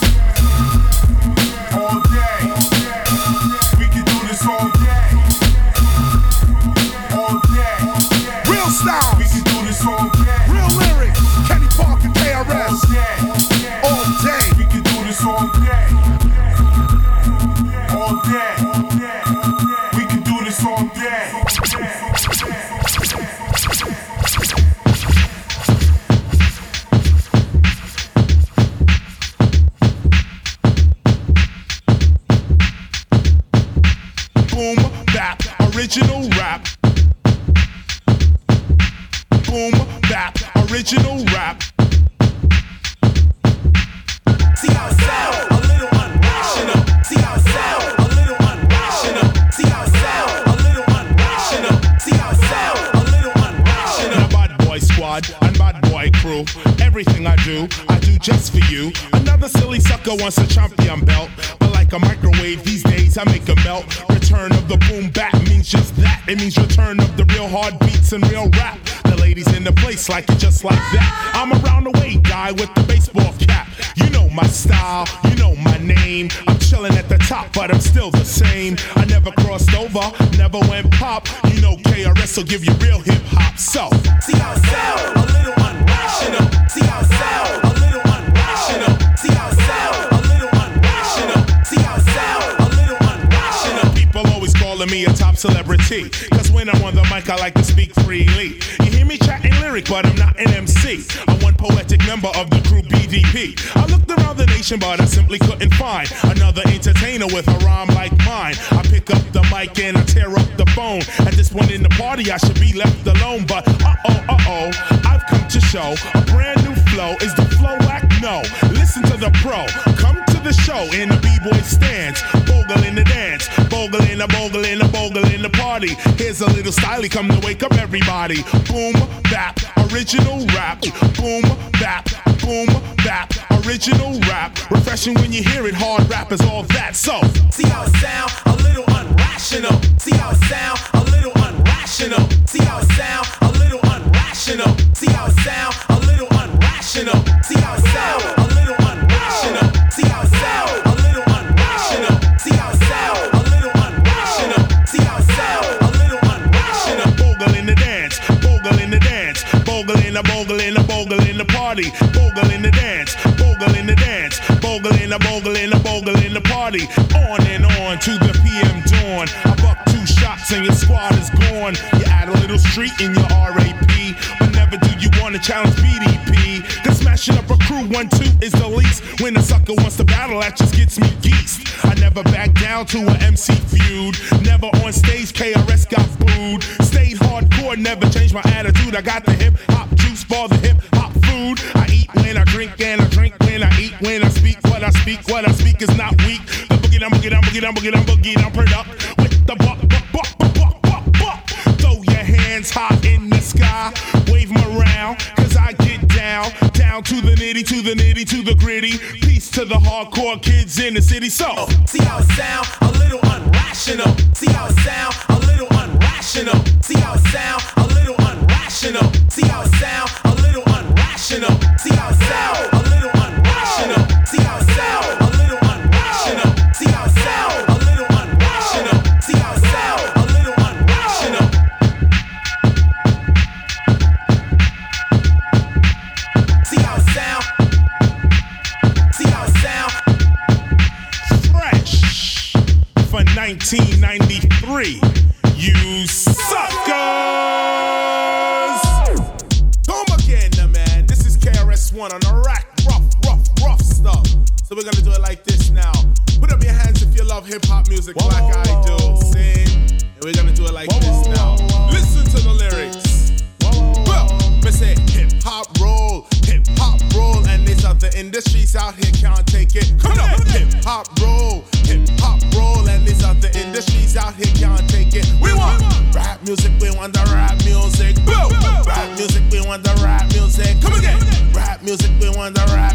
[SPEAKER 5] Boom, bap, original rap. Boom, bap, original rap.
[SPEAKER 21] See how it sound, a little unrational. See how it sound, a little unrational. See how it sound, a little unrational. See how it sound, a little unrational.
[SPEAKER 5] Bad boy squad and bad boy crew. Everything I do, I do just for you. Another silly sucker wants a champion belt. But like a microwave, these days I make a melt. Return of the boom bap means just that. It means return of the real hard beats and real rap. The ladies in the place like it just like that. I'm around the way guy with the baseball cap. You know my style, you know my name. I'm chilling at the top, but I'm still the same. I never crossed over, never went pop. You know KRS will give you real hip hop. So,
[SPEAKER 21] See how sound, a little unrational. See how sound, a little unrational. See how
[SPEAKER 5] calling me a top celebrity. Cause when I'm on the mic, I like to speak freely. You hear me chatting lyric, but I'm not an MC. I'm one poetic member of the crew BDP. I looked around the nation, but I simply couldn't find another entertainer with a rhyme like mine. I pick up the mic and I tear up the phone. At this point in the party, I should be left alone. But uh oh, uh oh, I've come to show a brand new flow. Is the flow whack? No. Listen to the pro. Come to the show in the b-boy stands. Bogle in the dance. Bogle in the bogle in the bogle in the party. Here's a little styly, come to wake up everybody. Boom, bap, original rap. Boom, bap, boom, bap, original rap. Refreshing when you hear it, hard rap is all that. So,
[SPEAKER 22] See how it sound? A little unrational. See how it sound? A little unrational. See how it sound? A little unrational. See how it sound? A little unrational. See how it sound?
[SPEAKER 5] Bogle in a bogle in a bogle in the party, bogle in the dance, bogle in the dance, bogle in a bogle in a bogle in the party. On and on to the PM dawn. I buck two shots and your squad is gone. You add a little street in your RAP, but never do you wanna challenge BDP. Smashing up a crew one two is the least. When a sucker wants to battle, that just gets me geesed. I never back down to an MC feud. Never on stage, KRS got booed. Stayed hardcore, never changed my attitude. I got the hip hop juice for the hip hop food. I eat when I drink and I drink when I eat. When I speak, what I speak, what I speak is not weak. The boogie, I'm boogie, I'm boogie, I'm boogie, I'm boogie, I'm put up to the nitty, to the nitty, to the gritty. Peace to the hardcore kids in the city. So,
[SPEAKER 22] See how it sound? A little unrational. See how it sound?
[SPEAKER 5] Music like I do. Sing. And we're gonna do it like this now. Listen to the lyrics. Well, me say hip hop roll, hip hop roll, and these other industries out here can't take it. Come on, hip hop roll, hip hop roll, and these other industries out here can't take it. We want rap music, we want the rap music. Boo! Rap music, we want the rap music. Come again. Rap music, we want the rap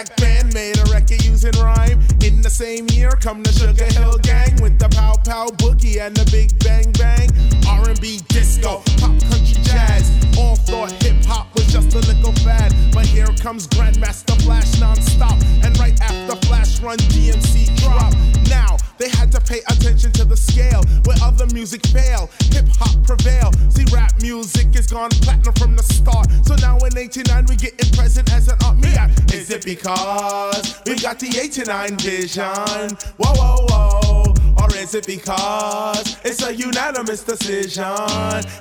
[SPEAKER 5] Fatback Band made a record using rhyme. In the same year, come the Sugar Hill Gang with the Pow Pow Boogie and the Big Bang Bang. R&B, disco, pop, country, jazz. All thought hip hop was just a little fad, but here comes Grandmaster Flash non-stop. And right after Flash Run DMC drop. Now they had to pay attention to the scale where other music fail. Hip hop prevail. See, rap music is gone platinum from the start. So now in 89 we get it present as an art. Me Is it because we got the 89 vision? Whoa, whoa, whoa. Or is it because it's a unanimous decision?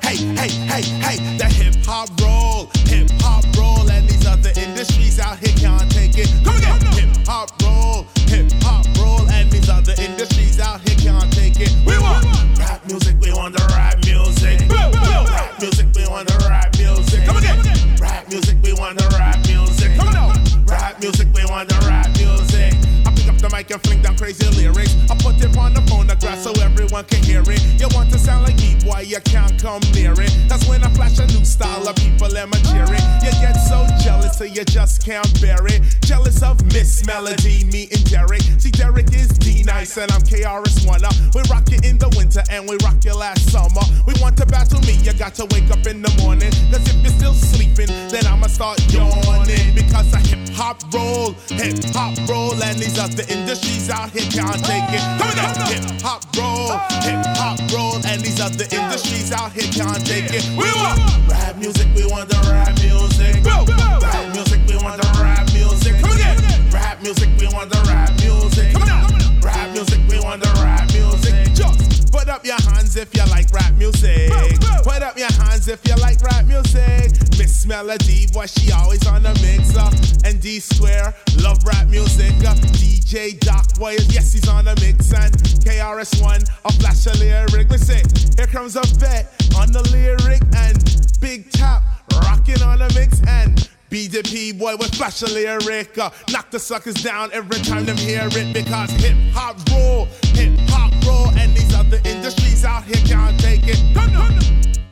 [SPEAKER 5] Hey, hey, hey, hey, the hip hop roll, hip hop roll, and these other industries out here can't take it. Come again, hip hop roll, hip hop roll, and these other industries out here can't take it. We want rap music, we want the rap music. Rap music, we want the rap music. Come again, rap music, we want the rap music. Come on, rap music, we want the rap music. I pick up the mic and fling down crazy lyrics. I put it on the phonograph so everyone can hear it. You want to sound like me, boy, you can't come near it. That's when I flash a new style of people and my cheering. You get so jealous so you just can't bear it. Jealous of Miss Melody, me and Derek. See, Derek is nice and I'm KRS One. Uh, We rock it in the winter and we rock it last summer. We want to battle me, you got to wake up in the morning. Cause if you're still sleeping, then I'ma start yawning. Because I hip hop roll, hip hop roll, and these other industries out here can't take it. Come on, hip hop roll, hip hop roll, and these other industries out here can't take it. We want rap music, we want the rap music. Rap music, we want the rap music. Rap music, we want the rap music. Come on, rap music, we want the rap music. Just put up your hands if you like rap music. Put up your hands if you like rap music. Miss Melody, boy, she always on the mixer. And D Square, love rap music. Uh, DJ Doc, boy, yes, he's on the mix. And KRS-One, a flash a lyric. Let's here comes a vet on the lyric. And Big Tap, rocking on the mix. And B to P boy with a lyric. Knock the suckers down every time them hear it because hip hop rule, hip hop roll, and these other industries out here can't take it. Come on.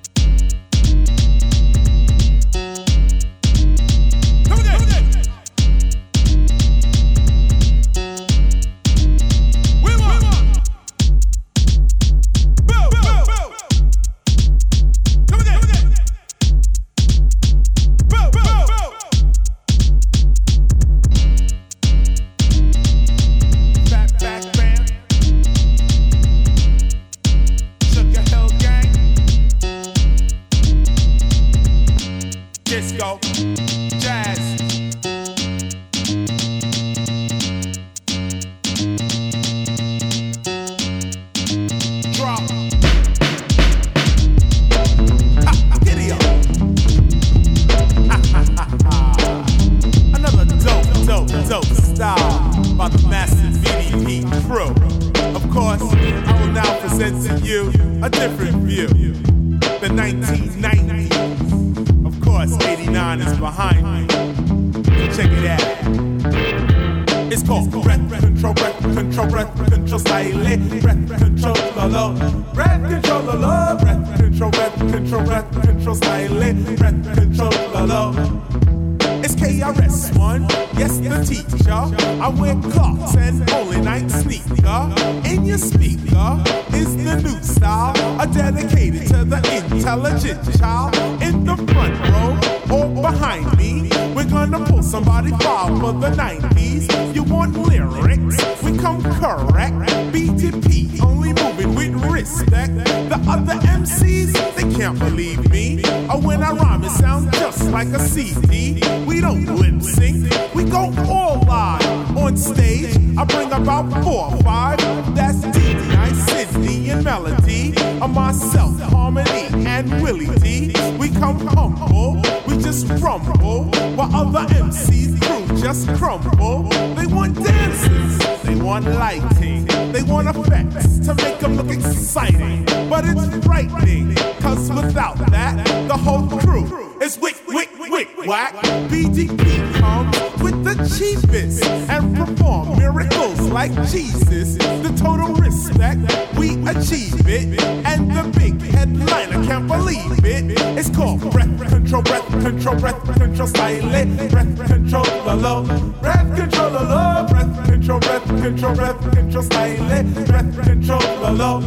[SPEAKER 5] Respect. The other MCs, they can't believe me. Or when I rhyme, it sounds just like a CD. We don't lip sync, we go all live on stage. I bring about four or five. That's D-Nice, Sydney, and Melody. Or myself, Harmony, and Willie D. We come humble, we just rumble. While other MCs crew just crumble. They want dances, they want lighting, they want effects to make them look exciting. But it's frightening, cause without that, the whole crew is wick, wick, wick, whack. BDP comes with the cheapest and perform miracles like Jesus. The total respect, we achieve it. And the big headliner can't believe it. It's called breath control, breath control, breath control, silent, breath control, la la, breath control, la la, breath control, breath control, breath control, silent, breath control, la la.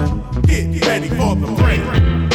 [SPEAKER 5] Get ready for the break.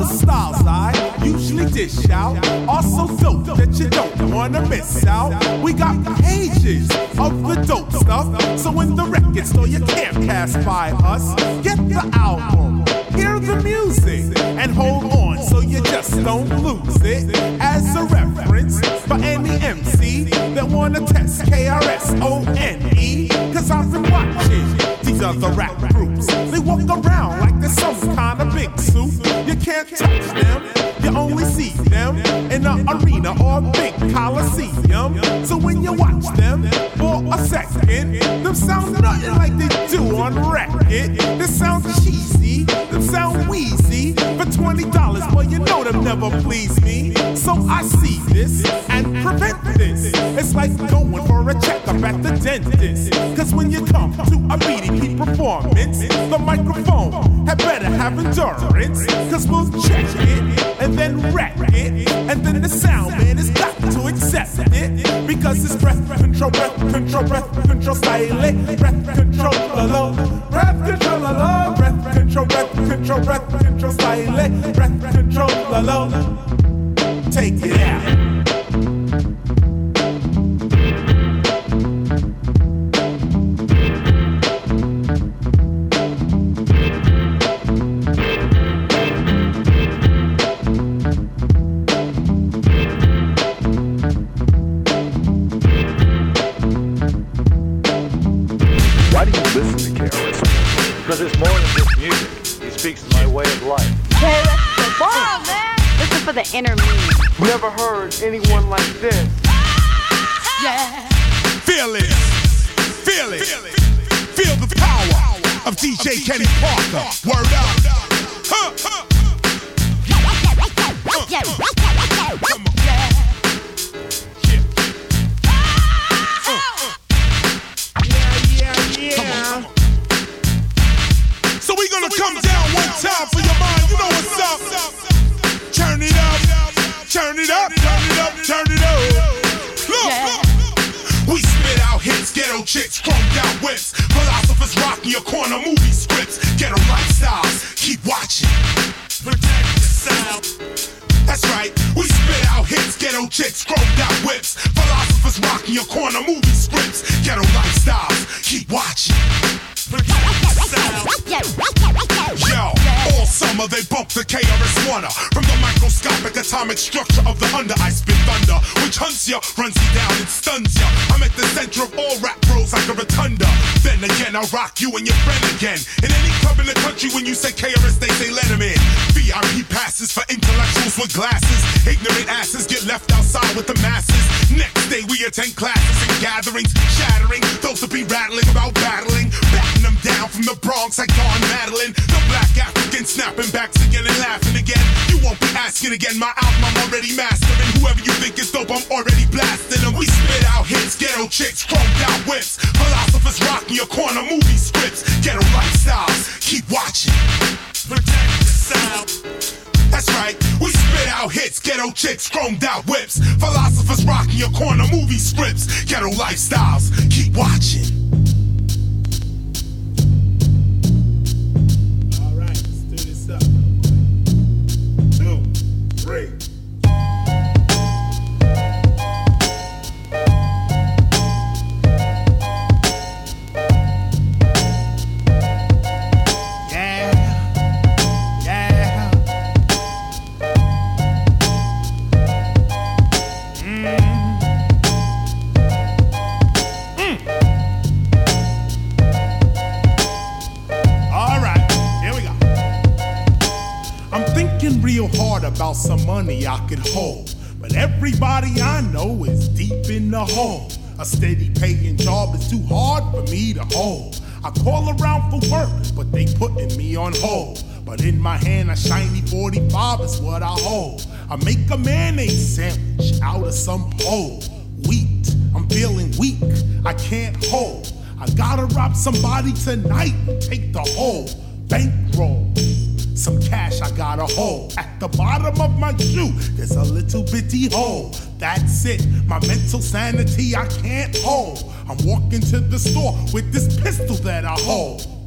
[SPEAKER 5] The styles I usually dish out are so dope that you don't wanna miss out. We got pages of the dope stuff, so in the record store you can't pass by us. Get the album, hear the music, and hold on so you just don't lose it. As a reference for any MC that wanna test KRS O N E, cause I've been watching these other rap groups. They walk around like they're some kind of big suit. You can't touch them, you only see them in an arena or big coliseum. So when you watch them for a second, them sound nothing like they do on record. They sound cheesy, them sound wheezy. For twenty dollars, well you know them never please me. So I see this and prevent this. It's like going for a checkup at the dentist. Cause when you come to a BDP performance, the microphone had better have endurance. Cause we'll check it and then wreck it. And then the sound man has got to accept it. Because it's breath control, breath control, breath control, silent, breath control, la, breath control, la, breath control, breath control, breath control, silent, breath control, la. Take it out.
[SPEAKER 23] Because it's more than just music. It speaks to my way of life.
[SPEAKER 12] Wow, man. Listen for the inner meaning.
[SPEAKER 24] Never heard anyone like this.
[SPEAKER 12] Yeah.
[SPEAKER 5] Feel it.
[SPEAKER 2] Feel it. Feel the power of DJ Kenny Parker. Word up. Huh, huh. So your corner movie scripts. Get Ghetto lifestyles, keep watching. Protect yourself. That's right, we spit out hits, ghetto chicks, chromed out whips. Philosophers rocking your corner movie scripts. Ghetto lifestyles, keep watching. Yo, all summer they bump the KRS One From the microscopic atomic structure of the under, I spit thunder, which hunts ya, runs you down and stuns ya. I'm at the center of all rap bros like a rotunda. Then again, I'll rock you and your friend again. In any club in the country, when you say KRS, they say let 'em in. VIP passes for intellectuals with glasses. Ignorant asses get left outside with the masses. Next day, we attend classes and gatherings, shattering those that be rattling about battling, batting them down from the Bronx like Don Mattingly. The black African snapping backs again and laughing again. You won't be asking again. My album I'm already mastering. Whoever you think is dope, I'm already blasting hits, ghetto chicks, chromed out whips. Philosophers rocking your corner movie scripts. Ghetto lifestyles, keep watching. Protect yourself. That's right, we spit out hits, ghetto chicks, chromed out whips. Philosophers rocking your corner movie scripts. Ghetto lifestyles, keep watching.
[SPEAKER 5] Three.
[SPEAKER 2] Real hard about some money I could hold. But everybody I know is deep in the hole. A steady paying job is too hard for me to hold. I call around for work, but they putting me on hold. But in my hand, a shiny 45 is what I hold. I make a mayonnaise sandwich out of some whole wheat. I'm feeling weak, I can't hold. I gotta rob somebody tonight and take the whole bankroll. Some cash I gotta hold. At the bottom of my shoe, there's a little bitty hole. That's it, my mental sanity I can't hold. I'm walking to the store with this pistol that I hold.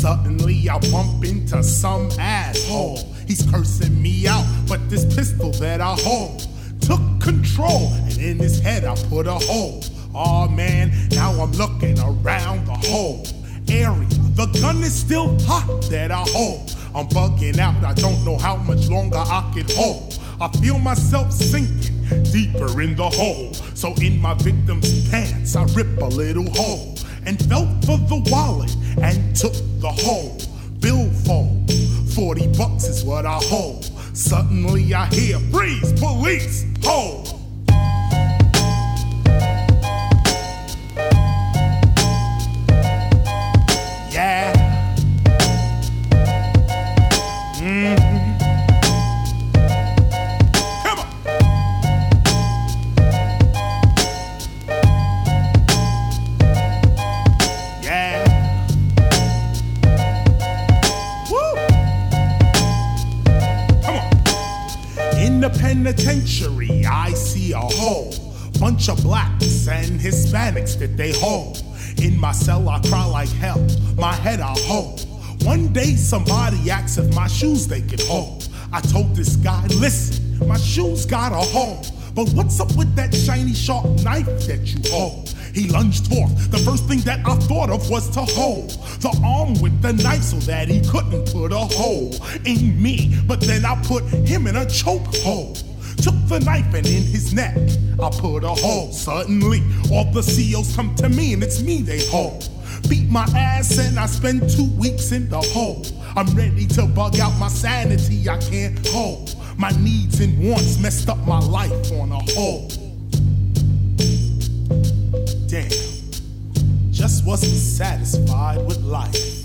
[SPEAKER 2] Suddenly I bump into some asshole. He's cursing me out, but this pistol that I hold took control, and in his head I put a hole. Aw man, now I'm looking around the whole area. The gun is still hot that I hold. I'm bugging out, I don't know how much longer I can hold. I feel myself sinking deeper in the hole. So in my victim's pants, I rip a little hole and felt for the wallet and took the whole billfold. 40 bucks is what I hold. Suddenly I hear freeze, police, hold. Bunch of blacks and Hispanics that they hold. In my cell, I cry like hell. My head I hold. One day, somebody asked if my shoes they could hold. I told this guy, listen, my shoes got a hole. But what's up with that shiny sharp knife that you hold? He lunged forth. The first thing that I thought of was to hold the arm with the knife so that he couldn't put a hole in me. But then I put him in a choke hole. Took the knife and in his neck, I put a hole. Suddenly, all the CEOs come to me and it's me they hold. Beat my ass and I spend two weeks in the hole. I'm ready to bug out my sanity, I can't hold. My needs and wants messed up my life on a whole. Damn, just wasn't satisfied with life.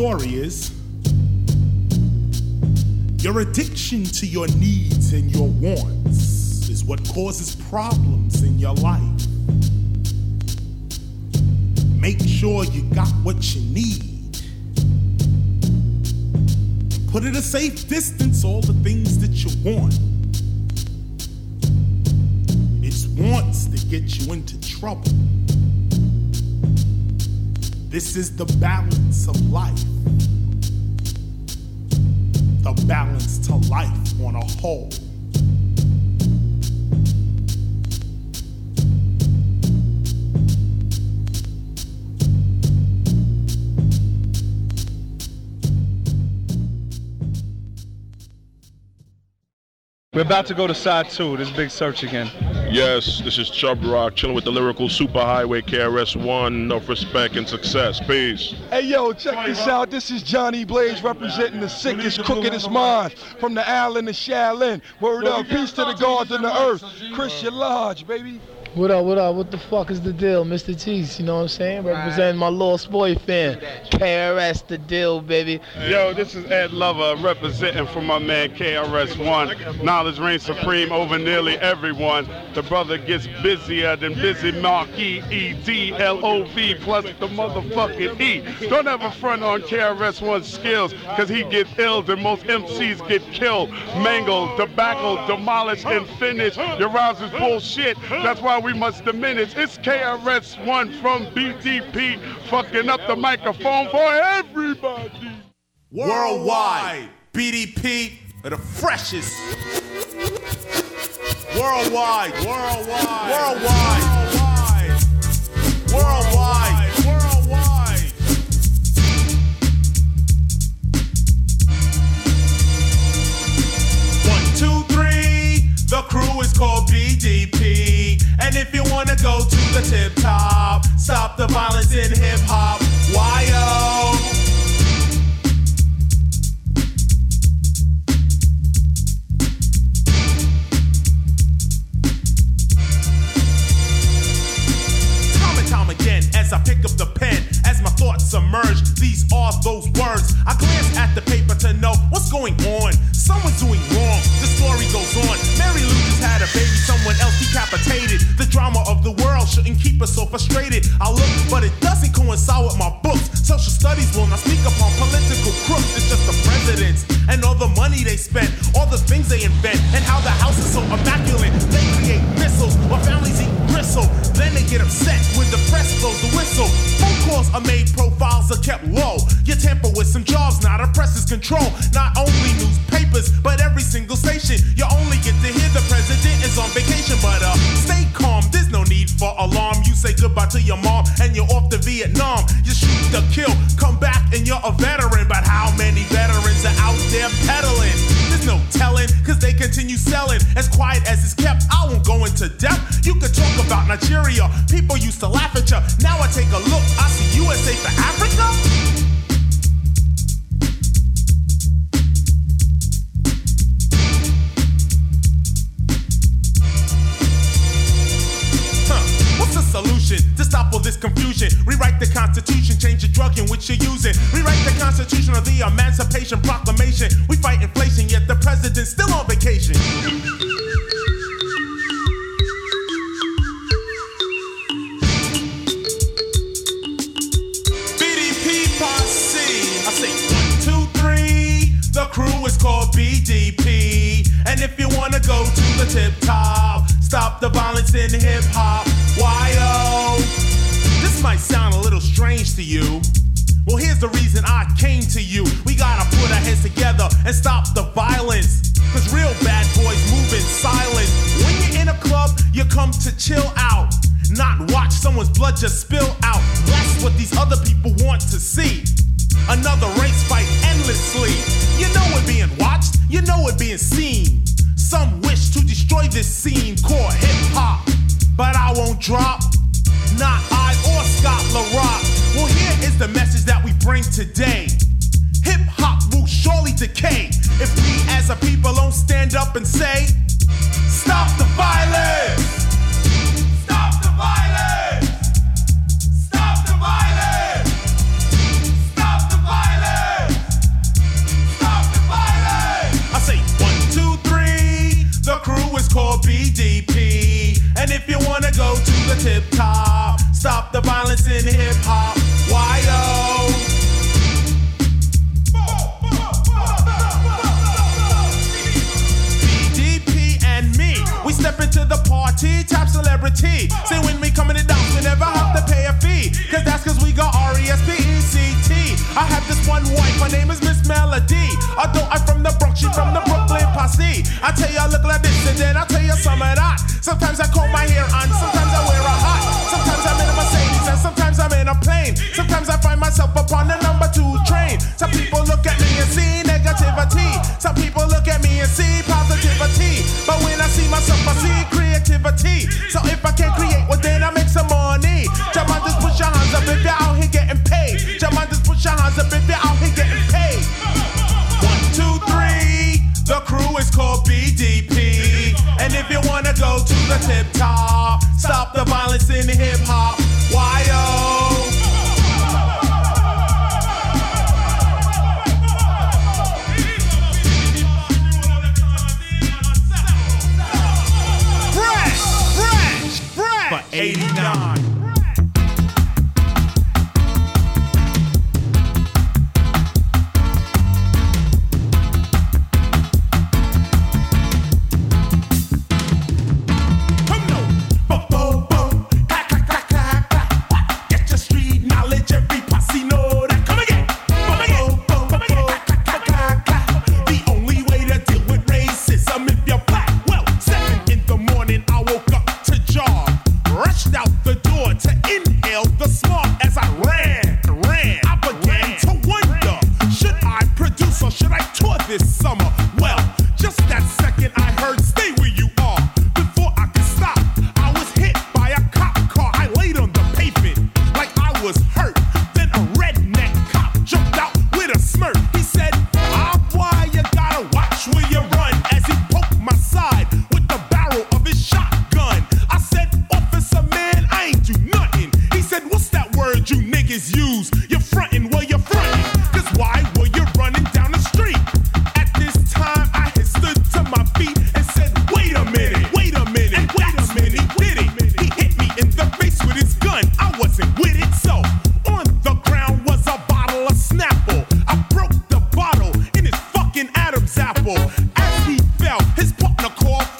[SPEAKER 2] Story is your addiction to your needs and your wants is what causes problems in your life. Make sure you got what you need. Put at a safe distance all the things that you want. It's wants that get you into trouble. This is the balance of life. The balance to life on a whole.
[SPEAKER 25] We're about to go to side two. This big search again.
[SPEAKER 26] Yes, this is Chubb Rock, chilling with the lyrical superhighway KRS-One. Enough respect and success. Peace.
[SPEAKER 27] Hey yo, check this out. This is Johnny Blaze representing the sickest, crookedest minds from the island of Shaolin. Word up, peace to the gods and the earth. Christian Lodge, baby.
[SPEAKER 28] What up, what up? What the fuck is the deal? Mr. Cheeks, you know what I'm saying? Representing my Lost Boy fan. KRS the deal, baby.
[SPEAKER 29] Yo, this is Ed Lover representing for my man KRS-One. Knowledge reigns supreme over nearly everyone. The brother gets busier than busy Marquis E-D-L-O-V plus the motherfucking E. Don't ever front on KRS-One's skills because he gets ill and most MCs get killed, mangled, tobacco, demolished, and finished. Your rhymes is bullshit. That's why we must diminish. It's KRS-One from BDP fucking up the microphone for everybody.
[SPEAKER 5] Worldwide, BDP are the freshest. Worldwide, worldwide, worldwide, worldwide, worldwide. The crew is called BDP. And if you wanna go to the tip top, stop the violence in hip hop. Why oh? tip top. Stop the violence in hip hop. Why oh? We step into the party, top celebrity. Say when we coming it down, we never have to pay a fee. Cause that's cause we got R-E-S-P-E-C-T. I have this one wife, her name is Miss Melody. Although I'm from the Bronx, she from the Brooklyn posse. I tell you I look like this and then I tell you some of that. Sometimes I comb my hair on, sometimes on the number two train. Some people look at me and see negativity. Some people look at me and see positivity. But when I see myself, I see creativity. So if I can't create, well then I make some money. Jump on, just put your hands up if you're out here getting paid. Jump on, just put your hands up if you're out here getting paid. One, two, three. The crew is called BDP. And if you wanna go to the tip top, stop the violence in hip hop. Why up? call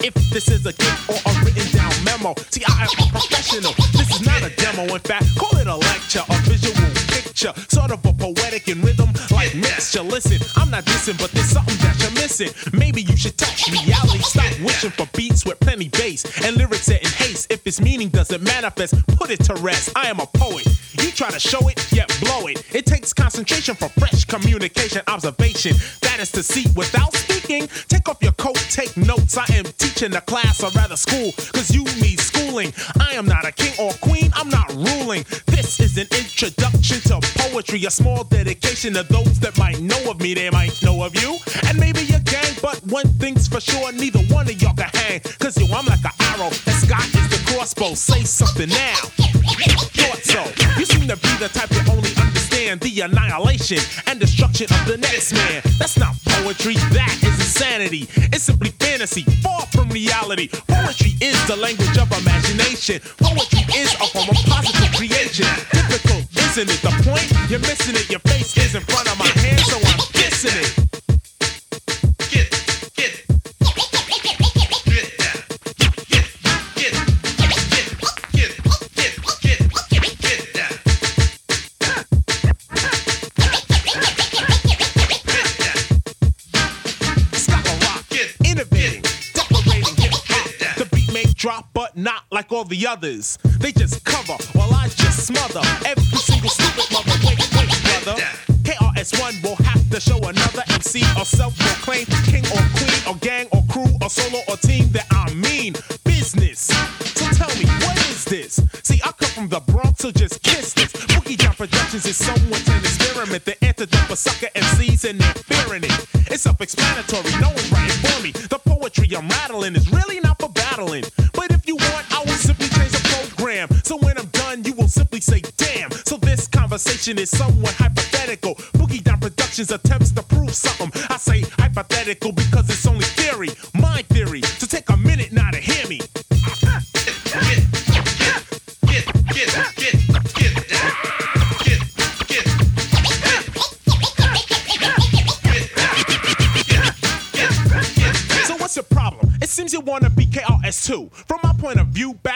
[SPEAKER 5] if this is a gift or a written down memo. See, I am a professional. This is not a demo. In fact, call it a lecture, a visual picture, sort of a poetic in rhythm like mixture. Listen, I'm not dissing, but there's something that you're missing. Maybe you should touch reality. Stop wishing for beats with plenty bass and lyrics set in haste. If its meaning doesn't manifest, put it to rest. I am a poet. You try to show it, yet blow it. It takes concentration for fresh communication, observation. That is to see without teaching a class, or rather school, cause you need schooling. I am not a king or queen, I'm not ruling. This is an introduction to poetry, a small dedication to those that might know of me, they might know of you. And maybe your gang, but one thing's for sure, neither one of y'all can hang. Cause yo, I'm like an arrow, and Scott is the crossbow. Say something now. Thought so. You seem to be the type that only understand the annihilation and destruction of the next man. That's not poetry, that is insanity. It's simply fantasy, far from reality. Poetry is the language of imagination. Poetry is a form of positive creation. Isn't it? The point? You're missing it. Your face is in front of my hand, so I'm kissing it. Drop, but not like all the others. They just cover while I just smother every single stupid mother. Wait, wait, brother. KRS-One will have to show another MC or self-proclaimed king or queen or gang or crew or solo or team that I mean business. So tell me, what is this? See, I come from the Bronx, so just kiss this. Boogie Down Productions is somewhat an experiment. The antidote for sucker MCs and they're fearing it. It's self-explanatory, no conversation is somewhat hypothetical. Boogie Down Productions attempts to prove something. I say hypothetical because it's only theory, my theory. So take a minute now to hear me. So what's your problem? It seems you wanna be KRS2. From my point of view, backtrack,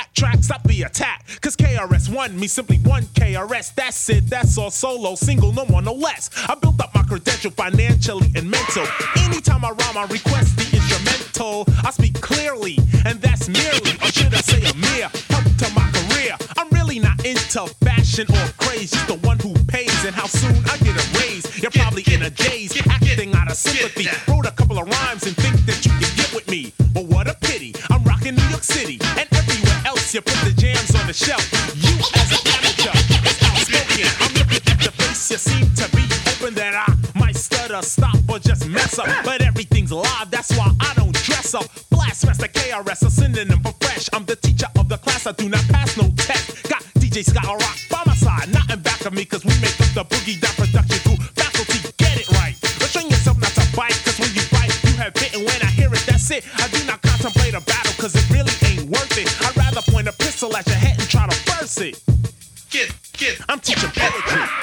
[SPEAKER 5] KRS1 me simply one KRS. That's it, that's all solo, single, no more, no less. I built up my credential financially and mental. Anytime I rhyme, I request the instrumental. I speak clearly, and that's merely, or should I say a mere, help to my career. I'm really not into fashion or craze, just the one who pays and how soon I get a raise. You're probably in a daze, acting out of sympathy. Wrote a couple of rhymes and think that you can get with me. But what a pity, I'm rocking New York City and everywhere else you put the jams the shelf. You as an amateur, it's outspoken. I'm looking at your face, you seem to be hoping that I might stutter, stop, or just mess up. But everything's live, that's why I don't dress up. Blast Master KRS, a synonym for fresh. I'm the teacher of the class, I do not pass no test. Got DJ Scott La Rock by my side, not in back of me, cause we make up the boogie down production crew. Faculty, get it right. Restrain yourself not to bite, cause when you bite, you have bitten. When I hear it, that's it. I do not contemplate a battle, cause it really ain't worth it. I'd rather point a pistol at your head and try to burst it. Get, get. I'm teaching poetry.